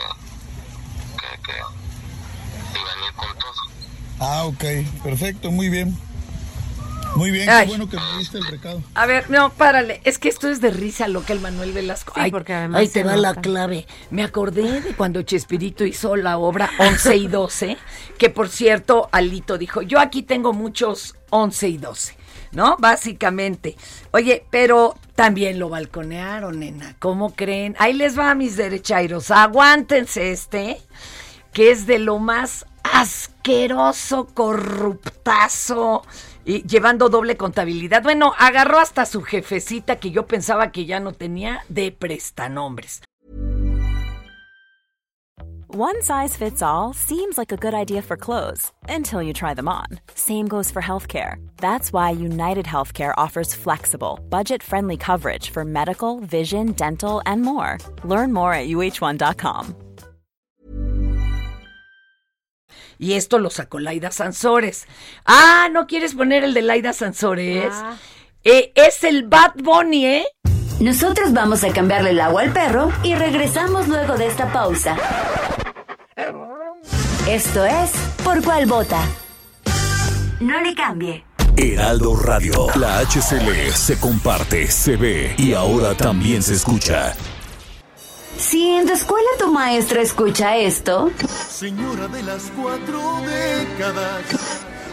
Speaker 14: que, que iban a ir con todo.
Speaker 15: Ah, ok. Perfecto, muy bien. Muy bien,
Speaker 2: Ay.
Speaker 15: qué bueno que me diste el recado.
Speaker 2: A ver, no, párale. Es que esto es de risa lo que el Manuel Velasco.
Speaker 3: Sí,
Speaker 2: Ay,
Speaker 3: porque además
Speaker 2: ahí te va la clave. Me acordé de cuando Chespirito hizo la obra 11 y 12, que por cierto, Alito dijo, yo aquí tengo muchos 11 y 12, ¿no? Básicamente. Oye, pero también lo balconearon, nena. ¿Cómo creen? Ahí les va, mis derechairos. Aguántense este, que es de lo más asqueroso, corruptazo y llevando doble contabilidad. Bueno, agarró hasta su jefecita que yo pensaba que ya no tenía de prestanombres.
Speaker 16: One size fits all seems like a good idea for clothes until you try them on. Same goes for healthcare. That's why United Healthcare offers flexible, budget friendly coverage for medical, vision, dental, and more. Learn more at uh1.com.
Speaker 2: Y esto lo sacó Laida Sansores. Ah, ¿no quieres poner el de Laida Sansores? Eh, es el Bad Bunny, ¿eh?
Speaker 6: Nosotros vamos a cambiarle el agua al perro y regresamos luego de esta pausa. Esto es Por cuál vota. No le cambie.
Speaker 17: Heraldo Radio. La HCL se comparte, se ve y ahora también se escucha.
Speaker 6: Si en tu escuela tu maestra escucha esto,
Speaker 18: Señora de las cuatro décadas.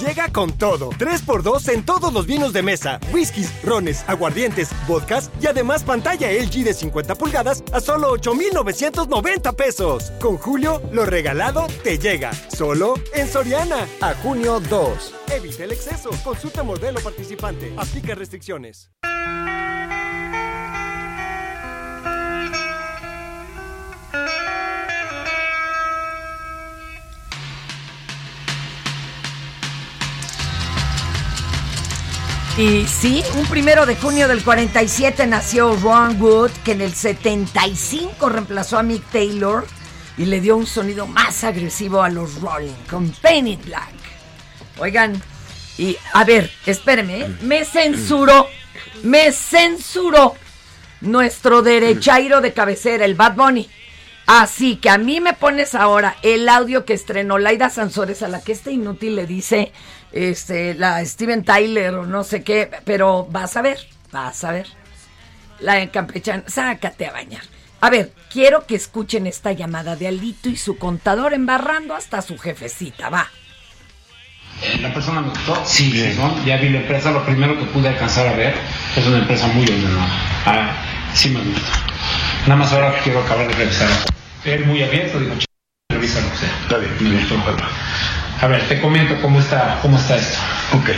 Speaker 19: Llega con todo. 3x2 en todos los vinos de mesa, whiskies, rones, aguardientes, vodkas y además pantalla LG de 50 pulgadas a solo 8,990 pesos. Con Julio, lo regalado te llega. Solo en Soriana. A junio 2. Evita el exceso. Consulta modelo participante. Aplica restricciones.
Speaker 2: Y sí, un primero de junio del 47 nació Ron Wood, que en el 75 reemplazó a Mick Taylor y le dio un sonido más agresivo a los Rolling con Painted Black. Oigan, y a ver, espérenme, ¿eh? me censuró, me censuró nuestro derechairo de cabecera, el Bad Bunny. Así que a mí me pones ahora el audio que estrenó Laida Sansores, a la que este inútil le dice este, la Steven Tyler o no sé qué, pero vas a ver, vas a ver. La en Campechana, sácate a bañar. A ver, quiero que escuchen esta llamada de Alito y su contador embarrando hasta su jefecita, va.
Speaker 20: ¿La persona me gustó? Sí, sí, ¿no? ya vi la empresa, lo primero que pude alcanzar a ver es una empresa muy ordenada. Ah, sí me gusta. Nada más ahora quiero acabar de revisar. Él muy abierto, digo, "Ch- revisa lo que sea. Está bien, me gustó. A ver, te comento cómo está, cómo está esto. Ok.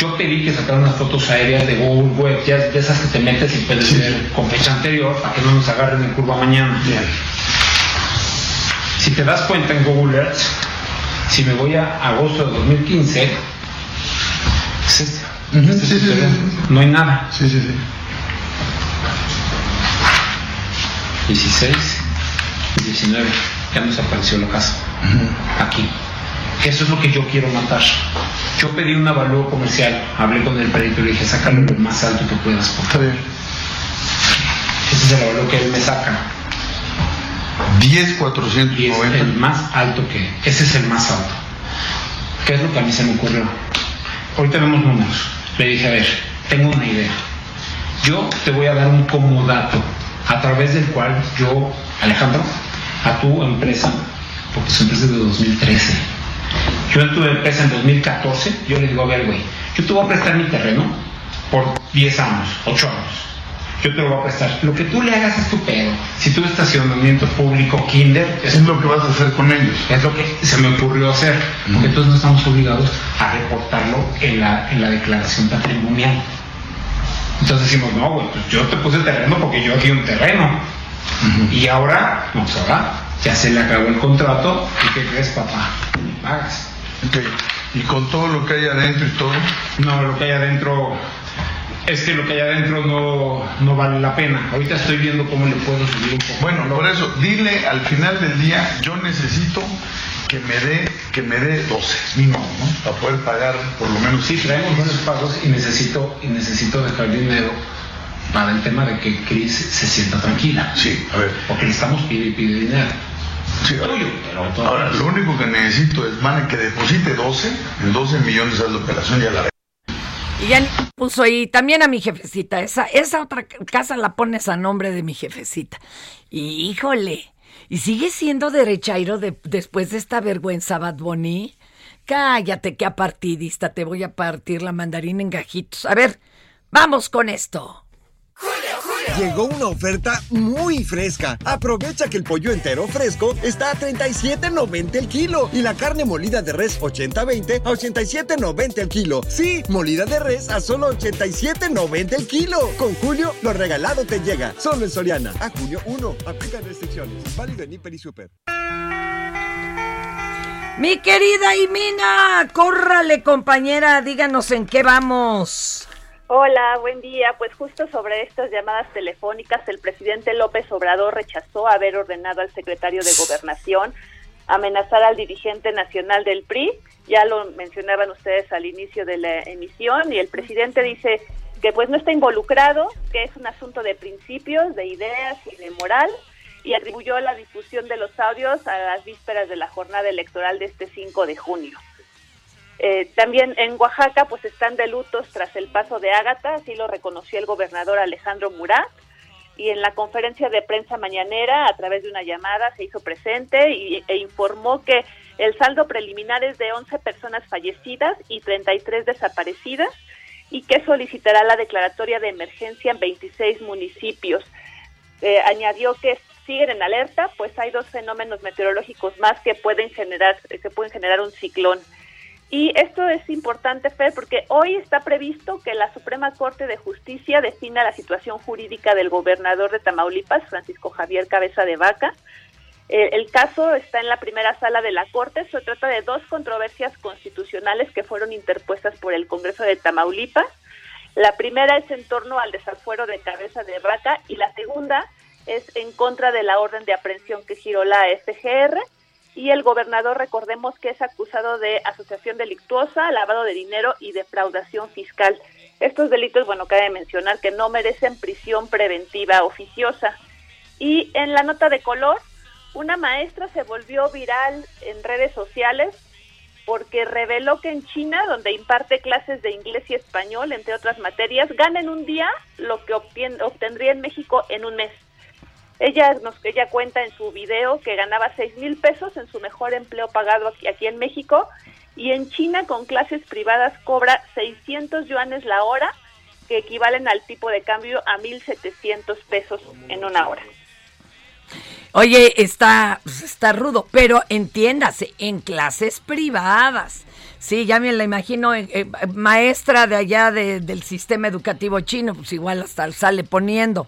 Speaker 20: Yo pedí que sacaran unas fotos aéreas de Google Web, ya de esas que te metes y puedes ver con fecha anterior para que no nos agarren en curva mañana. Bien. Si te das cuenta en Google Earth, si me voy a agosto de 2015, es este. Este es el terreno. no hay nada. Sí, sí, sí. 16 y 19, ya nos apareció la casa. Aquí. Eso es lo que yo quiero matar. Yo pedí un avalúo comercial, hablé con el perito y le dije, sácalo lo más alto que puedas. Por favor. Ese es el avalúo que él me saca.
Speaker 15: 10, 490.
Speaker 20: el más alto que. Ese es el más alto. ¿Qué es lo que a mí se me ocurrió? Ahorita vemos números. Le dije, a ver, tengo una idea. Yo te voy a dar un comodato a través del cual yo, Alejandro, a tu empresa, porque su empresa es de 2013. Yo en tu empresa en 2014, yo le digo, a ver, güey, yo te voy a prestar mi terreno por 10 años, 8 años. Yo te lo voy a prestar. Lo que tú le hagas es tu pedo. Si tú estacionamiento público, kinder...
Speaker 15: Es lo que vas a hacer con ellos.
Speaker 20: Es lo que se me ocurrió hacer. Porque entonces no estamos obligados a reportarlo en la, en la declaración patrimonial. Entonces decimos, no, güey, pues yo te puse terreno porque yo aquí un terreno. Y ahora, no, pues ahora ya se le acabó el contrato. ¿Y qué crees, papá? Me pagas.
Speaker 15: Ok. ¿Y con todo lo que hay adentro y todo?
Speaker 20: No, lo que hay adentro es que lo que hay adentro no, no vale la pena. Ahorita estoy viendo cómo le puedo subir un poco.
Speaker 15: Bueno, por eso, dile al final del día, yo necesito que me dé que me dé 12 mínimo, ¿no? Para poder pagar por lo menos.
Speaker 20: Sí, traemos buenos pagos y necesito, y necesito dejar dinero para el tema de que Cris se sienta tranquila.
Speaker 15: Sí, a ver.
Speaker 20: Porque le estamos pide y pide dinero.
Speaker 15: Sí,
Speaker 20: pero
Speaker 15: Ahora, lo único que necesito es, man, que deposite 12, en 12 millones es la operación, ya la
Speaker 2: Y ya puso ahí también a mi jefecita. Esa, esa otra casa la pones a nombre de mi jefecita. Y híjole, ¿y sigue siendo derechairo de, después de esta vergüenza, Bad Bunny? Cállate, que apartidista, te voy a partir la mandarina en gajitos. A ver, vamos con esto.
Speaker 21: Llegó una oferta muy fresca. Aprovecha que el pollo entero fresco está a 37.90 el kilo y la carne molida de res 80-20 a 87.90 el kilo. Sí, molida de res a solo 87.90 el kilo. Con Julio, lo regalado te llega. Solo en Soriana. A junio 1. Aplica restricciones. Válido en Hiper y Super.
Speaker 2: Mi querida Imina, córrale compañera, díganos en qué vamos.
Speaker 22: Hola, buen día. Pues justo sobre estas llamadas telefónicas, el presidente López Obrador rechazó haber ordenado al secretario de Gobernación amenazar al dirigente nacional del PRI. Ya lo mencionaban ustedes al inicio de la emisión y el presidente dice que pues no está involucrado, que es un asunto de principios, de ideas y de moral y atribuyó la difusión de los audios a las vísperas de la jornada electoral de este 5 de junio. Eh, también en Oaxaca pues están de lutos tras el paso de Ágata, así lo reconoció el gobernador Alejandro Murat y en la conferencia de prensa mañanera a través de una llamada se hizo presente y, e informó que el saldo preliminar es de 11 personas fallecidas y 33 desaparecidas y que solicitará la declaratoria de emergencia en 26 municipios. Eh, añadió que siguen en alerta, pues hay dos fenómenos meteorológicos más que pueden generar que pueden generar un ciclón. Y esto es importante, Fer, porque hoy está previsto que la Suprema Corte de Justicia defina la situación jurídica del gobernador de Tamaulipas, Francisco Javier Cabeza de Vaca. Eh, el caso está en la primera sala de la Corte. Se trata de dos controversias constitucionales que fueron interpuestas por el Congreso de Tamaulipas. La primera es en torno al desafuero de Cabeza de Vaca y la segunda es en contra de la orden de aprehensión que giró la FGR y el gobernador, recordemos que es acusado de asociación delictuosa, lavado de dinero y defraudación fiscal. Estos delitos, bueno, cabe mencionar que no merecen prisión preventiva oficiosa. Y en la nota de color, una maestra se volvió viral en redes sociales porque reveló que en China, donde imparte clases de inglés y español, entre otras materias, gana en un día lo que obtendría en México en un mes. Ella, nos, ella cuenta en su video que ganaba 6 mil pesos en su mejor empleo pagado aquí, aquí en México y en China con clases privadas cobra 600 yuanes la hora, que equivalen al tipo de cambio a 1.700 pesos en una hora.
Speaker 2: Oye, está, está rudo, pero entiéndase, en clases privadas. Sí, ya me la imagino, eh, eh, maestra de allá del sistema educativo chino, pues igual hasta sale poniendo.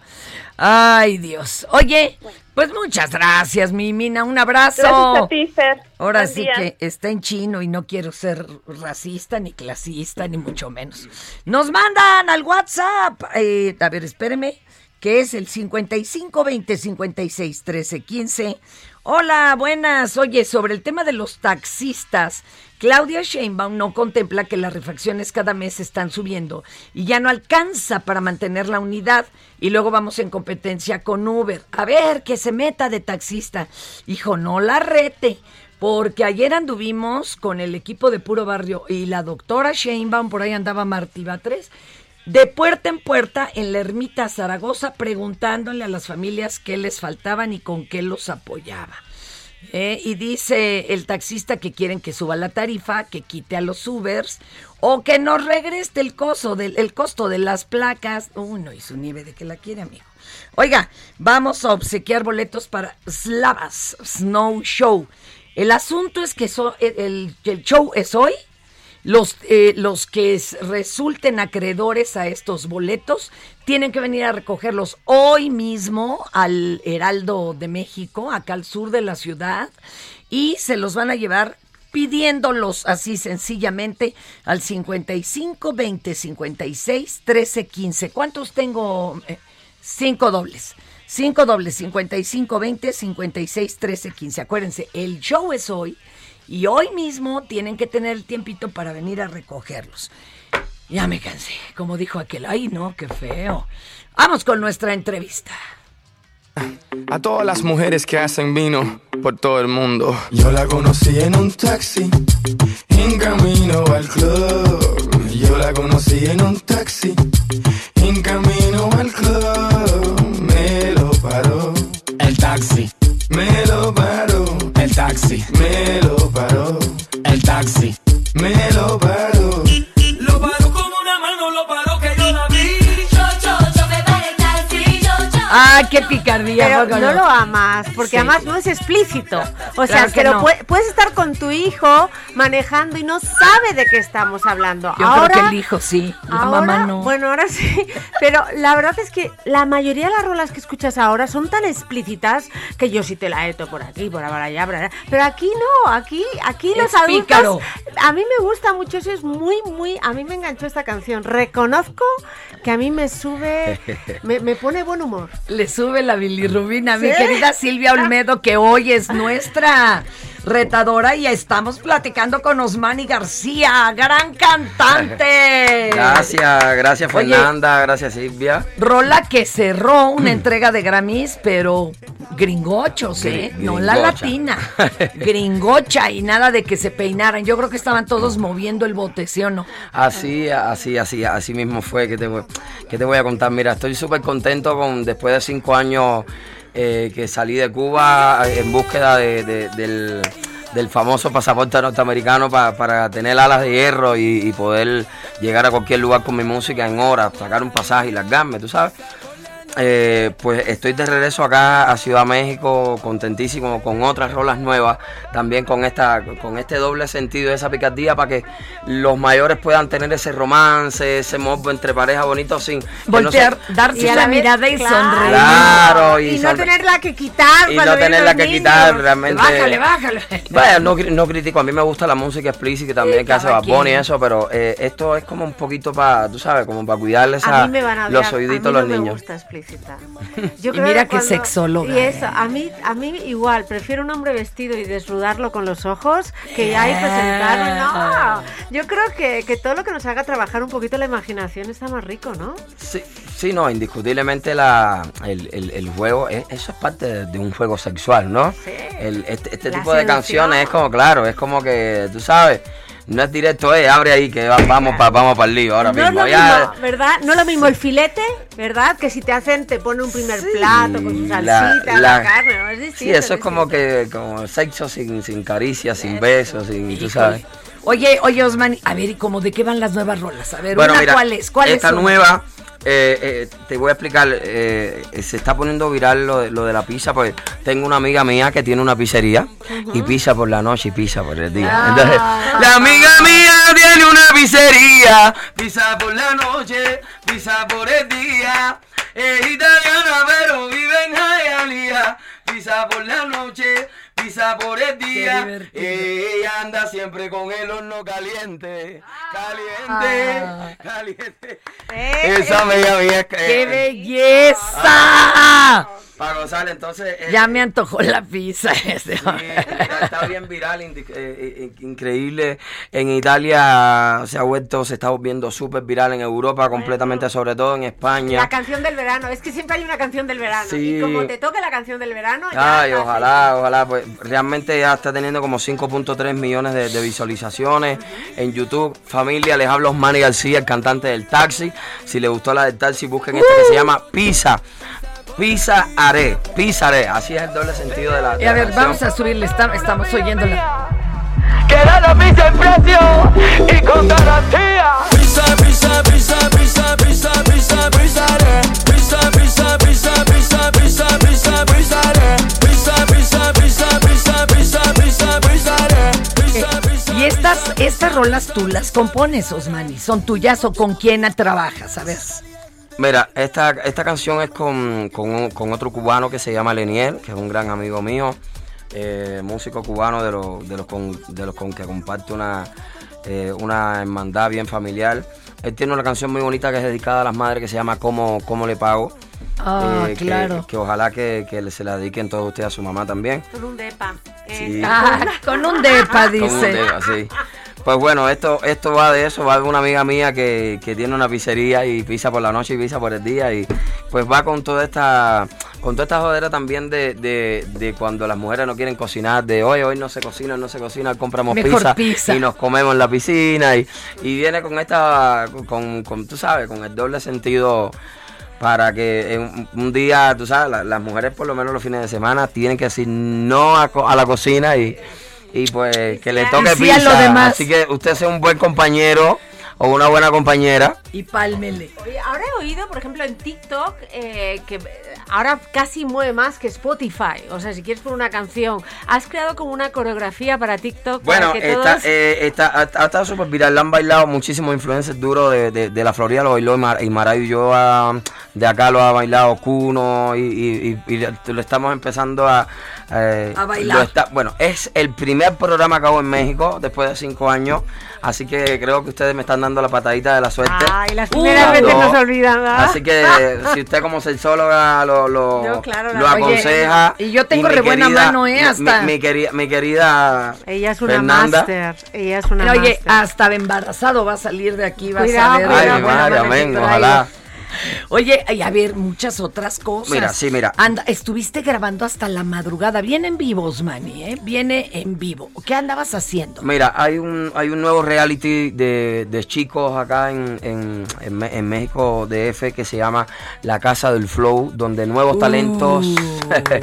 Speaker 2: Ay, Dios. Oye, pues muchas gracias, mi Mina, un abrazo.
Speaker 22: Gracias a ti, Fer.
Speaker 2: Ahora
Speaker 22: Buen
Speaker 2: sí
Speaker 22: día.
Speaker 2: que está en chino y no quiero ser racista, ni clasista, ni mucho menos. Nos mandan al WhatsApp. eh, a ver, espéreme, que es el 55 20 56 13 15. Hola, buenas. Oye, sobre el tema de los taxistas, Claudia Sheinbaum no contempla que las refacciones cada mes están subiendo y ya no alcanza para mantener la unidad y luego vamos en competencia con Uber. A ver, que se meta de taxista. Hijo, no la rete. Porque ayer anduvimos con el equipo de Puro Barrio y la doctora Sheinbaum, por ahí andaba Martí Batres, de puerta en puerta en la ermita Zaragoza preguntándole a las familias qué les faltaban y con qué los apoyaba. Eh, y dice el taxista que quieren que suba la tarifa, que quite a los Ubers o que nos regrese el costo, costo de las placas. Uy, no, y su nieve de que la quiere, amigo. Oiga, vamos a obsequiar boletos para Slavas Snow Show. El asunto es que el, show es hoy. Los, eh, los que resulten acreedores a estos boletos tienen que venir a recogerlos hoy mismo al Heraldo de México, acá al sur de la ciudad, y se los van a llevar pidiéndolos así sencillamente al 55 20 56 13 15. ¿Cuántos tengo? Eh, cinco dobles. Cinco dobles, 55 20 56 13 15. Acuérdense, el show es hoy y hoy mismo tienen que tener el tiempito para venir a recogerlos. Ya me cansé, como dijo aquel. Ay, no, qué feo. Vamos con nuestra entrevista.
Speaker 23: A todas las mujeres que hacen vino por todo el mundo. Yo la conocí en un taxi, en camino al club. Yo la conocí en un taxi, en camino al club. Me lo paró. El taxi. Me lo paró. Taxi. Me lo paró. El taxi. Me lo paró.
Speaker 2: Ah, qué picardía.
Speaker 3: Pero no lo amas, porque además no es explícito. O sea, que puedes estar con tu hijo manejando y no sabe de qué estamos hablando.
Speaker 2: Yo
Speaker 3: ahora,
Speaker 2: creo que el hijo sí, la mamá no.
Speaker 3: Bueno, ahora sí. Pero la verdad es que la mayoría de las rolas que escuchas ahora son tan explícitas que yo sí te la heto por aquí, por allá, por allá. Pero aquí no, aquí, aquí los adultos. A mí me gusta mucho, eso es muy, muy. A mí me enganchó esta canción. Reconozco que a mí me sube, me, me pone buen humor
Speaker 2: le sube la bilirrubina, mi querida Silvia Olmedo, que hoy es nuestra retadora y estamos platicando con Osmani García, gran cantante.
Speaker 24: Gracias, gracias Fernanda, gracias Silvia.
Speaker 2: Rola que cerró una entrega de Grammys, pero gringochos, ¿eh? no la latina, gringocha y nada de que se peinaran. Yo creo que estaban todos moviendo el bote, ¿sí o no?
Speaker 24: Así, así, así, así mismo fue que te voy, que te voy a contar. Mira, estoy súper contento con después de cinco años eh, que salí de Cuba en búsqueda del, famoso pasaporte norteamericano para tener alas de hierro y, poder llegar a cualquier lugar con mi música en horas, sacar un pasaje y largarme, tú sabes. Eh, pues estoy de regreso acá a Ciudad México, contentísimo con otras rolas nuevas, también con esta, con este doble sentido, esa picardía para que los mayores puedan tener ese romance, ese morbo entre parejas bonitos sin
Speaker 2: voltear, darse la, mirada y sonreír.
Speaker 24: Claro,
Speaker 3: y, no tenerla que quitar.
Speaker 24: Y no tenerla que quitar realmente.
Speaker 2: Bájale, bájale.
Speaker 24: Vaya, no, no, critico, a mí me gusta la música explícita también que hace Bad y eso, pero eh, esto es como un poquito para, tú sabes, como para cuidarles a, los oíditos a los niños.
Speaker 2: Yo y mira qué sexóloga.
Speaker 3: Y eso, a mí, a mí igual, prefiero un hombre vestido y desnudarlo con los ojos que ahí presentarlo. No, yo creo que, que, todo lo que nos haga trabajar un poquito la imaginación está más rico, ¿no?
Speaker 24: Sí, sí no, indiscutiblemente la, el, el, juego, eso es parte de, un juego sexual, ¿no? Sí. este, este tipo de canciones es como, claro, es como que, tú sabes no es directo, eh, abre ahí que vamos para vamos para el lío ahora
Speaker 3: no
Speaker 24: mismo.
Speaker 3: Es lo mismo, ¿verdad? No es lo mismo el filete, ¿verdad? Que si te hacen, te pone un primer plato con su salsita, la, carne, ¿no? Es distinto,
Speaker 24: Sí, eso es, como que, como sexo sin, sin caricias, sin besos, sin, tú sabes.
Speaker 2: Oye, oye, Osman, a ver, ¿y cómo de qué van las nuevas rolas? A ver, una, ¿cuál es? ¿Cuál
Speaker 24: esta nueva eh, eh, te voy a explicar, eh, se está poniendo viral lo de, lo de, la pizza, pues tengo una amiga mía que tiene una pizzería y pizza por la noche y pizza por el día. Ah. Entonces, la amiga mía tiene una pizzería, pizza por la noche, pizza por el día. Es italiana pero vive en Hialeah, pizza por la noche, pizza por el día. Ella anda siempre con el horno caliente, caliente, ah. caliente.
Speaker 2: Eh, Esa amiga mía es que. ¡Qué belleza!
Speaker 24: Para gozar, entonces.
Speaker 2: Eh, ya me antojó la pizza. Este
Speaker 24: está bien viral, eh, eh, increíble. En Italia se ha vuelto, se está volviendo súper viral en Europa, completamente, sobre todo en España.
Speaker 3: La canción del verano, es que siempre hay una canción del verano. Y como te toque la canción del verano.
Speaker 24: Ay, ojalá, ojalá. Pues realmente ya está teniendo como 5.3 millones de, visualizaciones en YouTube. Familia, les hablo Osmani García, el cantante del taxi. Si les gustó la del taxi, busquen esta que se llama Pizza Pisaré, pisaré. Así es el doble sentido de la.
Speaker 2: Y a ver, vamos a subirle, está, estamos oyéndola.
Speaker 18: Queda la pisa en precio y con garantía. Pisa, pisa, pisa, pisa, pisa, pisa, pisaré. Pisa, pisa, pisa, pisa, pisa, pisa, pisaré. Pisa, pisa, pisa, pisa, pisa, pisa, pisaré.
Speaker 2: Y estas, estas rolas tú las compones, Osmani. ¿Son tuyas o con quién trabajas? A ver.
Speaker 24: Mira, esta, esta canción es con, con, un- con otro cubano que se llama Leniel, que es un gran amigo mío, eh, músico cubano de los, de los, con, de los con que comparte una, eh, una hermandad bien familiar. Él tiene una canción muy bonita que es dedicada a las madres que se llama ¿Cómo, cómo le pago?
Speaker 2: Ah,
Speaker 24: Eh, que-
Speaker 2: claro.
Speaker 24: Que, ojalá que, que se la dediquen todos ustedes a su mamá también.
Speaker 3: Con un depa.
Speaker 24: Sí.
Speaker 2: Ah, con un depa,
Speaker 24: Con un
Speaker 2: dice.
Speaker 24: dedo, sí. Pues bueno, esto, esto va de eso, va de una amiga mía que, que tiene una pizzería y pisa por la noche y pisa por el día y pues va con toda esta, con toda esta jodera también de, de, de cuando las mujeres no quieren cocinar, de hoy, hoy no se cocina, no se cocina, compramos pizza,
Speaker 2: pizza.
Speaker 24: y nos comemos en la piscina y, y viene con esta, con, con, tú sabes, con el doble sentido para que un, un día, tú sabes, la- las mujeres por lo menos los fines de semana tienen que decir no a, a la cocina y, y pues que le toque
Speaker 2: Y a
Speaker 24: pizza.
Speaker 2: lo demás.
Speaker 24: Así que usted sea un buen compañero o una buena compañera.
Speaker 2: Y pálmele.
Speaker 3: Ahora he oído, por ejemplo, en TikTok, eh, que ahora casi mueve más que Spotify. O sea, si quieres por una canción, has creado como una coreografía para TikTok
Speaker 24: Bueno,
Speaker 3: para que
Speaker 24: está,
Speaker 3: todos...
Speaker 24: eh, está, ha, ha estado súper viral. La han bailado muchísimos influencers duros de, de, de la Florida. Lo bailó Imar- Imarayo Ulloa, de acá lo ha bailado Kuno. Y, y, y- y lo estamos empezando a. eh,
Speaker 2: A bailar.
Speaker 24: lo está- bueno, es el primer programa que hago en México después de cinco años. Así que creo que ustedes me están dando la patadita de la suerte.
Speaker 3: Ay, las primeras veces no se olvidan, ¿verdad?
Speaker 24: Así que si usted como sexóloga lo, lo,
Speaker 3: Yo, claro, Oye,
Speaker 24: aconseja.
Speaker 2: y yo tengo
Speaker 24: mi
Speaker 2: re buena
Speaker 24: querida-
Speaker 2: mano, ¿eh?
Speaker 24: mi-
Speaker 2: Hasta-
Speaker 24: Mi, mi querida, mi querida
Speaker 3: Ella es una
Speaker 24: Fernanda.
Speaker 3: máster. Ella es una
Speaker 2: Oye,
Speaker 3: máster.
Speaker 2: hasta embarazado va a salir de aquí, vas
Speaker 3: Cuidado,
Speaker 2: a
Speaker 3: cuidado,
Speaker 24: Ay, mi madre, amén, ojalá.
Speaker 2: Oye, y a ver, muchas otras cosas.
Speaker 24: Mira, sí, mira.
Speaker 2: Anda, estuviste grabando hasta la madrugada. Viene en vivo, Osmani, ¿eh? Viene en vivo. ¿Qué andabas haciendo?
Speaker 24: Mira, hay un, hay un nuevo reality de, de chicos acá en, en, en en México DF que se llama La Casa del Flow, donde nuevos talentos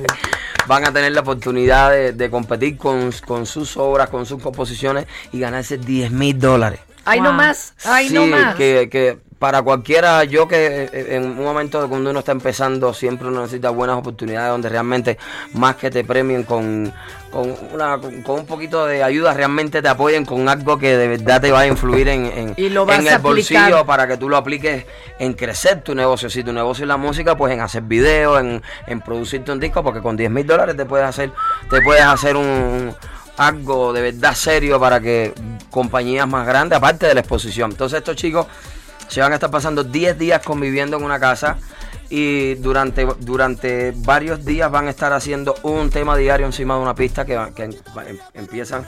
Speaker 24: van a tener la oportunidad de, de competir con, con sus obras, con sus composiciones y ganarse 10 mil dólares.
Speaker 2: Ay, no más. Ay,
Speaker 24: sí,
Speaker 2: no más.
Speaker 24: Que, que para cualquiera, yo que eh, en un momento de cuando uno está empezando, siempre uno necesita buenas oportunidades donde realmente más que te premien con, con, una, con, un poquito de ayuda, realmente te apoyen con algo que de verdad te va a influir en, en,
Speaker 2: Y lo vas
Speaker 24: en
Speaker 2: a
Speaker 24: el bolsillo
Speaker 2: aplicar.
Speaker 24: para que tú lo apliques en crecer tu negocio. Si tu negocio es la música, pues en hacer videos, en, en producirte un disco, porque con 10 mil dólares te puedes hacer, te puedes hacer un algo de verdad serio para que compañías más grandes, aparte de la exposición. Entonces estos chicos se van a estar pasando 10 días conviviendo en una casa y durante, durante varios días van a estar haciendo un tema diario encima de una pista que, em- em- empiezan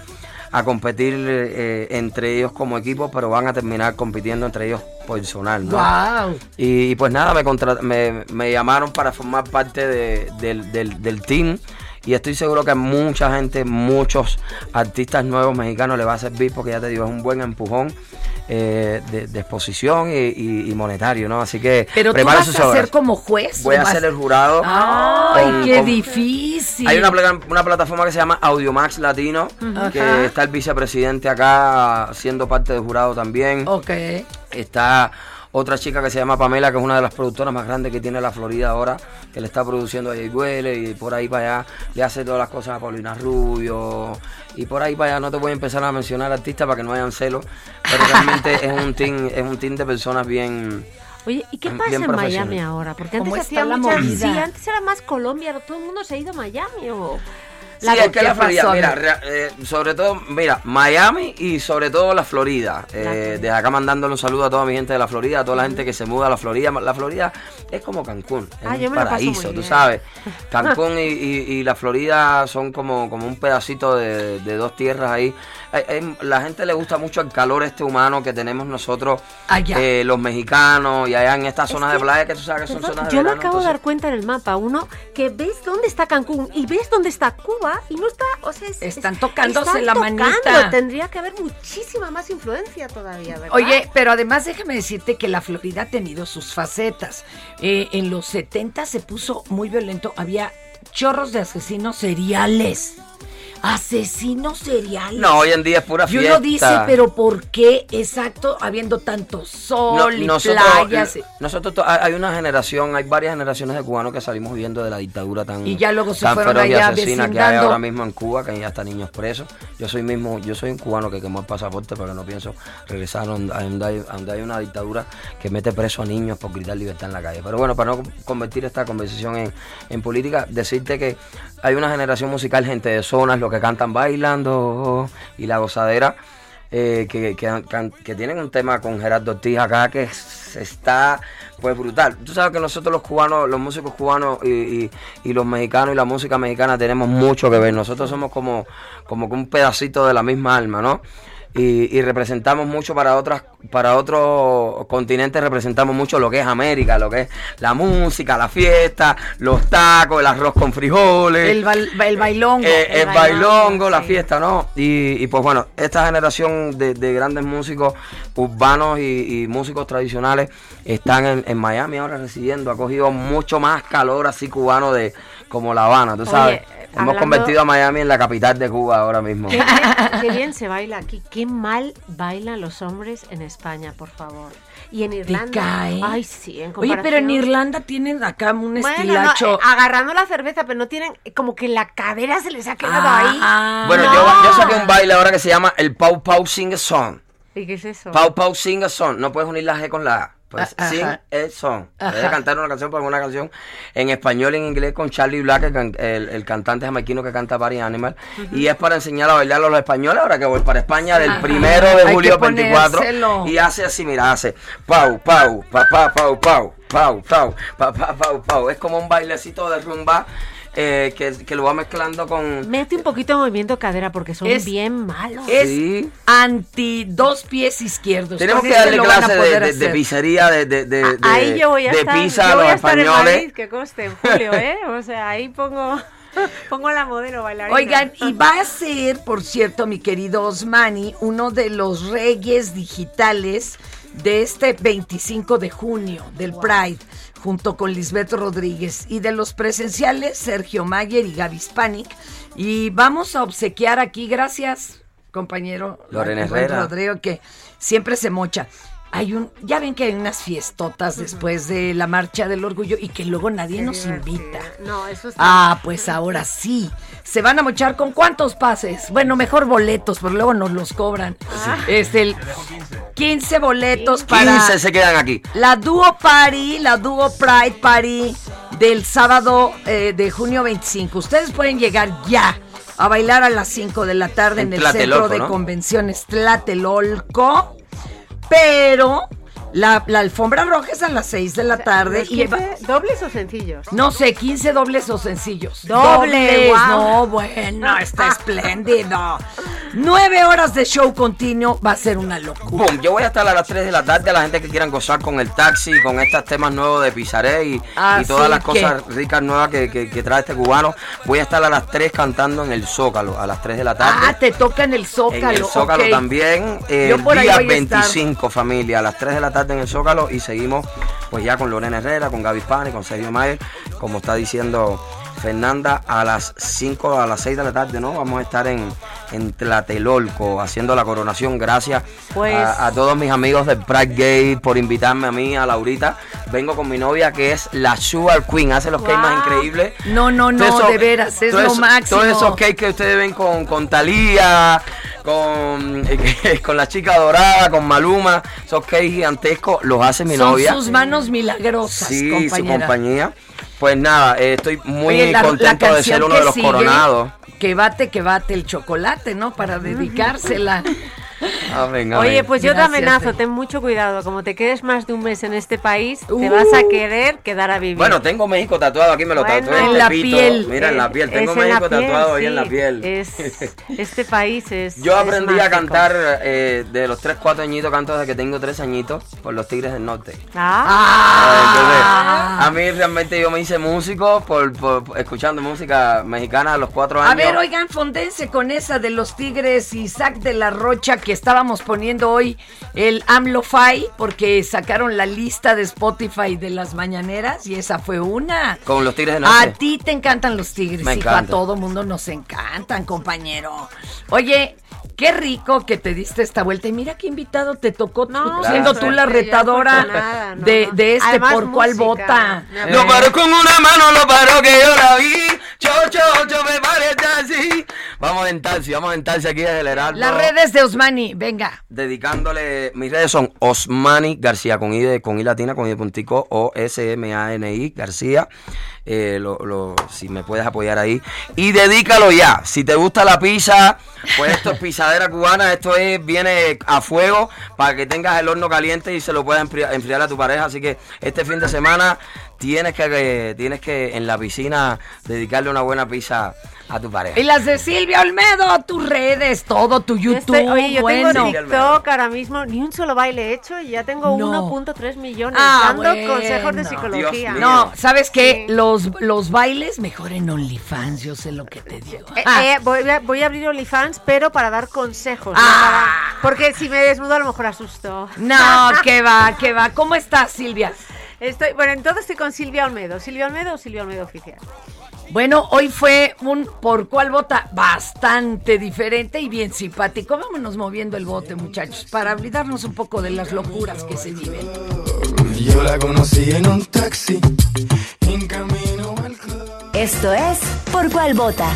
Speaker 24: a competir eh, entre ellos como equipo, pero van a terminar compitiendo entre ellos personal. ¿no?
Speaker 2: Wow.
Speaker 24: Y, y pues nada, me, contra- me, me llamaron para formar parte de- del, del- del team. Y estoy seguro que a mucha gente, muchos artistas nuevos mexicanos le va a servir porque ya te digo, es un buen empujón eh, de, de exposición y, y- y monetario, ¿no? Así que
Speaker 2: Pero tú vas a ser como juez.
Speaker 24: Voy
Speaker 2: ¿o
Speaker 24: a ser el jurado.
Speaker 2: Ay,
Speaker 24: con-
Speaker 2: qué
Speaker 24: con-
Speaker 2: difícil.
Speaker 24: Hay una, una plataforma que se llama Audiomax Latino, que
Speaker 2: Ajá.
Speaker 24: está el vicepresidente acá siendo parte del jurado también.
Speaker 2: Ok.
Speaker 24: Está otra chica que se llama Pamela, que es una de las productoras más grandes que tiene la Florida ahora, que le está produciendo a Jay Huele y por ahí para allá le hace todas las cosas a Paulina Rubio y por ahí para allá no te voy a empezar a mencionar artistas para que no hayan celos, pero realmente es un team, es un team de personas bien
Speaker 3: Oye, ¿y qué pasa en. Miami ahora? Porque
Speaker 2: ¿Cómo
Speaker 3: antes hacía
Speaker 2: la
Speaker 3: muchas...
Speaker 2: movida?
Speaker 3: Sí, antes era más Colombia, todo el mundo se ha ido a Miami o...
Speaker 24: Sí, es que
Speaker 2: ¿qué
Speaker 24: la Florida,
Speaker 2: pasó?
Speaker 24: mira, eh, sobre todo, mira, Miami y sobre todo la Florida. Eh, desde acá mandándole un saludo a toda mi gente de la Florida, a toda la gente que se muda a la Florida. La Florida es como Cancún, es
Speaker 3: Ah,
Speaker 24: un paraíso, tú sabes. Cancún y, y- y la Florida son como, como un pedacito de, de dos tierras ahí. Hay- hay- la gente le gusta mucho el calor este humano que tenemos nosotros,
Speaker 2: Allá.
Speaker 24: eh, los mexicanos, y allá en estas zonas
Speaker 3: que-
Speaker 24: de playa que tú sabes que son zonas de
Speaker 3: Yo me acabo de dar cuenta en el mapa, uno, que ves dónde está Cancún y ves dónde está Cuba Y no está, o sea, es-
Speaker 2: Están
Speaker 3: es-
Speaker 2: tocándose
Speaker 3: están
Speaker 2: la
Speaker 3: tocando.
Speaker 2: manita.
Speaker 3: Tendría que haber muchísima más influencia todavía, ¿verdad?
Speaker 2: Oye, pero además déjame decirte que la Florida ha tenido sus facetas. Eh, en los 70 se puso muy violento, había chorros de asesinos seriales. Asesinos seriales.
Speaker 24: No, hoy en día es pura
Speaker 2: Y
Speaker 24: fiesta.
Speaker 2: uno dice, pero ¿por qué exacto habiendo tanto sol
Speaker 24: No,
Speaker 2: y
Speaker 24: nosotros,
Speaker 2: playas?
Speaker 24: nosotros to- hay una generación, hay varias generaciones de cubanos que salimos viviendo de la dictadura tan,
Speaker 2: Y ya luego se fueron
Speaker 24: y
Speaker 2: allá
Speaker 24: asesina que hay ahora mismo en Cuba, que hay hasta niños presos. Yo soy mismo, yo soy un cubano que quemó el pasaporte porque no pienso regresar a donde, hay, a donde hay una dictadura que mete preso a niños por gritar libertad en la calle. Pero bueno, para no convertir esta conversación en, en política, decirte que hay una generación musical, gente de zonas, los que cantan bailando y la gozadera eh, que, que, tienen un tema con Gerardo Ortiz acá que es- está pues brutal. Tú sabes que nosotros los cubanos, los músicos cubanos y, y- y los mexicanos y la música mexicana tenemos mucho que ver. Nosotros somos como, como un pedacito de la misma alma, ¿no? Y, y representamos mucho para otras para otros continentes representamos mucho lo que es América lo que es la música la fiesta los tacos el arroz con frijoles
Speaker 2: El, bal- el bailongo.
Speaker 24: eh, el, bailongo, la fiesta, ¿no? Y, y, pues bueno, esta generación de, de grandes músicos urbanos y, y músicos tradicionales están en, en Miami ahora residiendo. Ha cogido mucho más calor así cubano de como La Habana, tú
Speaker 3: Oye,
Speaker 24: sabes. Hemos
Speaker 3: hablando-
Speaker 24: convertido a Miami en la capital de Cuba ahora mismo.
Speaker 3: Qué bien, qué bien se baila aquí. Qué mal bailan los hombres en España, por favor. Y en Irlanda.
Speaker 2: cae?
Speaker 3: Ay, sí, en
Speaker 2: Oye, pero en Irlanda tienen acá un
Speaker 3: Bueno, no,
Speaker 2: estilacho.
Speaker 3: eh, agarrando la cerveza, pero no tienen, como que la cadera se les ha quedado
Speaker 2: Ah.
Speaker 3: ahí.
Speaker 24: Bueno,
Speaker 3: No.
Speaker 24: yo, yo saqué un baile ahora que se llama el Pau Pau Sing a Song.
Speaker 3: ¿Y qué es eso?
Speaker 24: Pau Pau Sing a Song. No puedes unir la G con la A. Pues
Speaker 3: Ah,
Speaker 24: sing
Speaker 3: ajá.
Speaker 24: a song.
Speaker 3: Ajá.
Speaker 24: Debes cantar una canción, porque una canción en español y en inglés con Charlie Black, el, can- el- el cantante jamaiquino que canta Party Animal. Y es para enseñar a bailar a los españoles. Ahora que voy para España del
Speaker 2: Ajá.
Speaker 24: primero de
Speaker 2: Hay
Speaker 24: julio 24.
Speaker 2: ponérselo.
Speaker 24: Y hace así, mira, hace pau, pau, pa, pa, pau, pau, pau, pau, pa, pa, pau, pau. Es como un bailecito de rumba eh, que, que lo va mezclando con.
Speaker 3: Mete un poquito de movimiento de cadera porque son
Speaker 2: Es-
Speaker 3: bien malos.
Speaker 2: Es
Speaker 24: Sí.
Speaker 2: anti dos pies izquierdos.
Speaker 24: Tenemos que darle clase de, de- pizzería, de, de, de, de-
Speaker 3: Ahí yo voy a
Speaker 24: de
Speaker 3: estar,
Speaker 24: pizza
Speaker 3: yo
Speaker 24: a
Speaker 3: voy
Speaker 24: los
Speaker 3: a estar en
Speaker 24: españoles.
Speaker 3: Madrid, que coste en julio, ¿eh? O sea, ahí pongo, pongo la modelo bailarina.
Speaker 2: Oigan, y va a ser, por cierto, mi querido Osmani, uno de los reyes digitales de este 25 de junio del Pride, junto con Lisbeth Rodríguez. Y de los presenciales, Sergio Mayer y Gaby Spanik. Y vamos a obsequiar aquí, gracias, compañero buen
Speaker 24: Herrera.
Speaker 2: Rodrigo, que siempre se mocha. Hay un, ya ven que hay unas fiestotas después de la marcha del orgullo y que luego nadie nos invita.
Speaker 3: No, eso está...
Speaker 2: Ah, pues ahora sí. ¿Se van a mochar con cuántos pases? Bueno, mejor boletos, pero luego nos los cobran. Es el 15 boletos para
Speaker 24: 15 se quedan aquí.
Speaker 2: la Duo Party, la Duo Pride Party del sábado eh, de junio 25. Ustedes pueden llegar ya a bailar a las 5 de la tarde en,
Speaker 24: En
Speaker 2: el Centro de
Speaker 24: ¿no?
Speaker 2: Convenciones Tlatelolco, pero la, la alfombra roja es a las 6 de la tarde.
Speaker 3: ¿Los
Speaker 2: y va-
Speaker 3: 15 ¿Dobles o sencillos?
Speaker 2: no sé, 15 dobles o sencillos.
Speaker 3: Doble,
Speaker 2: Dobles,
Speaker 3: guau.
Speaker 2: no, bueno, está espléndido. Nueve horas de show continuo va a ser una locura.
Speaker 24: Boom, yo voy a estar a las 3 de la tarde a la gente que quieran gozar con el taxi, con estos temas nuevos de Pizaré y, y todas las
Speaker 2: que-
Speaker 24: cosas ricas nuevas que, que- que trae este cubano. Voy a estar a las 3 cantando en el Zócalo, a las 3 de la tarde.
Speaker 2: Ah, te toca en el Zócalo.
Speaker 24: En el Zócalo
Speaker 2: ok.
Speaker 24: también, eh,
Speaker 2: Yo
Speaker 24: el
Speaker 2: por ahí
Speaker 24: día
Speaker 2: voy a estar.
Speaker 24: 25, familia, a las 3 de la tarde en el Zócalo y seguimos pues ya con Lorena Herrera, con Gaby Spani, con Sergio Mayer, como está diciendo Fernanda, a las 5, a las 6 de la tarde, ¿no? Vamos a estar en, en Tlatelolco haciendo la coronación. Gracias
Speaker 3: Pues-
Speaker 24: a, a todos mis amigos de Pride Gay por invitarme a mí, a Laurita. Vengo con mi novia que es la Sugar Queen, hace los cakes más
Speaker 2: Wow.
Speaker 24: increíbles.
Speaker 2: No, no, no,
Speaker 24: esos-
Speaker 2: de veras, es lo
Speaker 24: esos-
Speaker 2: máximo.
Speaker 24: Todos esos cakes que ustedes ven con, con Talía, con, con la chica dorada, con Maluma, esos cakes gigantescos, los hace mi
Speaker 2: Son
Speaker 24: novia.
Speaker 2: sus manos milagrosas,
Speaker 24: sí,
Speaker 2: compañera.
Speaker 24: su compañía. Pues nada, eh, estoy muy
Speaker 2: Oye, la- la
Speaker 24: contento de ser uno de los
Speaker 2: sigue,
Speaker 24: coronados.
Speaker 2: Que bate, que bate el chocolate, ¿no? Para dedicársela.
Speaker 24: Amén, amén.
Speaker 3: Oye, pues yo te amenazo, ten mucho cuidado. Como te quedes más de un mes en este país, te vas a querer quedar a vivir.
Speaker 24: Bueno, tengo México tatuado aquí, me lo
Speaker 3: Bueno.
Speaker 24: tatué en
Speaker 3: la
Speaker 24: Tepito.
Speaker 3: piel.
Speaker 24: Mira, en la piel.
Speaker 3: Es
Speaker 24: Tengo México
Speaker 3: piel,
Speaker 24: tatuado ahí en la
Speaker 3: sí.
Speaker 24: piel.
Speaker 3: Es, este país es.
Speaker 24: Yo
Speaker 3: es
Speaker 24: aprendí a
Speaker 3: mágico.
Speaker 24: cantar eh, de los 3, 4 añitos, canto desde que tengo 3 añitos, por los Tigres del Norte.
Speaker 3: Ah.
Speaker 24: Entonces, a mí realmente yo me hice músico por, por- por- escuchando música mexicana a los 4 años.
Speaker 2: A ver, oigan, fondense con esa de los Tigres y Isaac de la Rocha que estábamos poniendo hoy el AMLO-FI porque sacaron la lista de Spotify de las mañaneras y esa fue una.
Speaker 24: Con los Tigres Norte.
Speaker 2: A ti te encantan los tigres,
Speaker 24: Me
Speaker 2: hijo. A todo mundo nos encantan, compañero. Oye, qué rico que te diste esta vuelta. Y mira qué invitado te tocó, tú,
Speaker 3: No,
Speaker 2: siendo tú la retadora
Speaker 3: no,
Speaker 2: de,
Speaker 3: no.
Speaker 2: de este
Speaker 3: Además,
Speaker 2: por cuál vota.
Speaker 3: Me
Speaker 24: Lo paró con una mano, lo paró que yo la vi. Cho, cho, cho, me parece así. Vamos en taxi, vamos en taxi aquí desde el Heraldo.
Speaker 2: Las redes de Osmani, venga.
Speaker 24: Dedicándole, mis redes son Osmani García, con I, de- con I latina, con I de puntico, O-S-M-A-N-I García. Eh, lo- lo- si me puedes apoyar ahí. Y dedícalo ya. Si te gusta la pizza, pues esto es pizzadera cubana. Esto es viene a fuego para que tengas el horno caliente y se lo puedas enfriar, enfriar a tu pareja. Así que este fin de semana tienes que, que- tienes que en la piscina dedicarle una buena pizza a tu pareja.
Speaker 2: Y las de Silvia Olmedo, tus redes, todo, tu
Speaker 3: Yo
Speaker 2: YouTube.
Speaker 3: estoy- oye, yo
Speaker 2: bueno.
Speaker 3: tengo TikTok ahora mismo, ni un solo baile he hecho y ya tengo
Speaker 2: No.
Speaker 3: 1.3 millones
Speaker 2: Ah,
Speaker 3: dando
Speaker 2: bueno.
Speaker 3: consejos de psicología.
Speaker 2: No, ¿sabes qué? Los, los bailes mejor en OnlyFans, yo sé lo que te digo.
Speaker 3: Eh,
Speaker 2: Ah.
Speaker 3: eh, voy, a, voy a abrir OnlyFans, pero para dar consejos. no
Speaker 2: Ah.
Speaker 3: para- porque si me desnudo a lo mejor asusto.
Speaker 2: No, que va, que va. ¿Cómo estás, Silvia?
Speaker 3: Estoy, bueno, entonces estoy con Silvia Olmedo. Silvia Olmedo o Silvia Olmedo oficial.
Speaker 2: Bueno, hoy fue un por cuál vota bastante diferente y bien simpático. Vámonos moviendo el bote, muchachos, para olvidarnos un poco de las locuras que se viven.
Speaker 23: Yo la conocí en un taxi, en camino al club.
Speaker 6: Esto es Por cuál vota.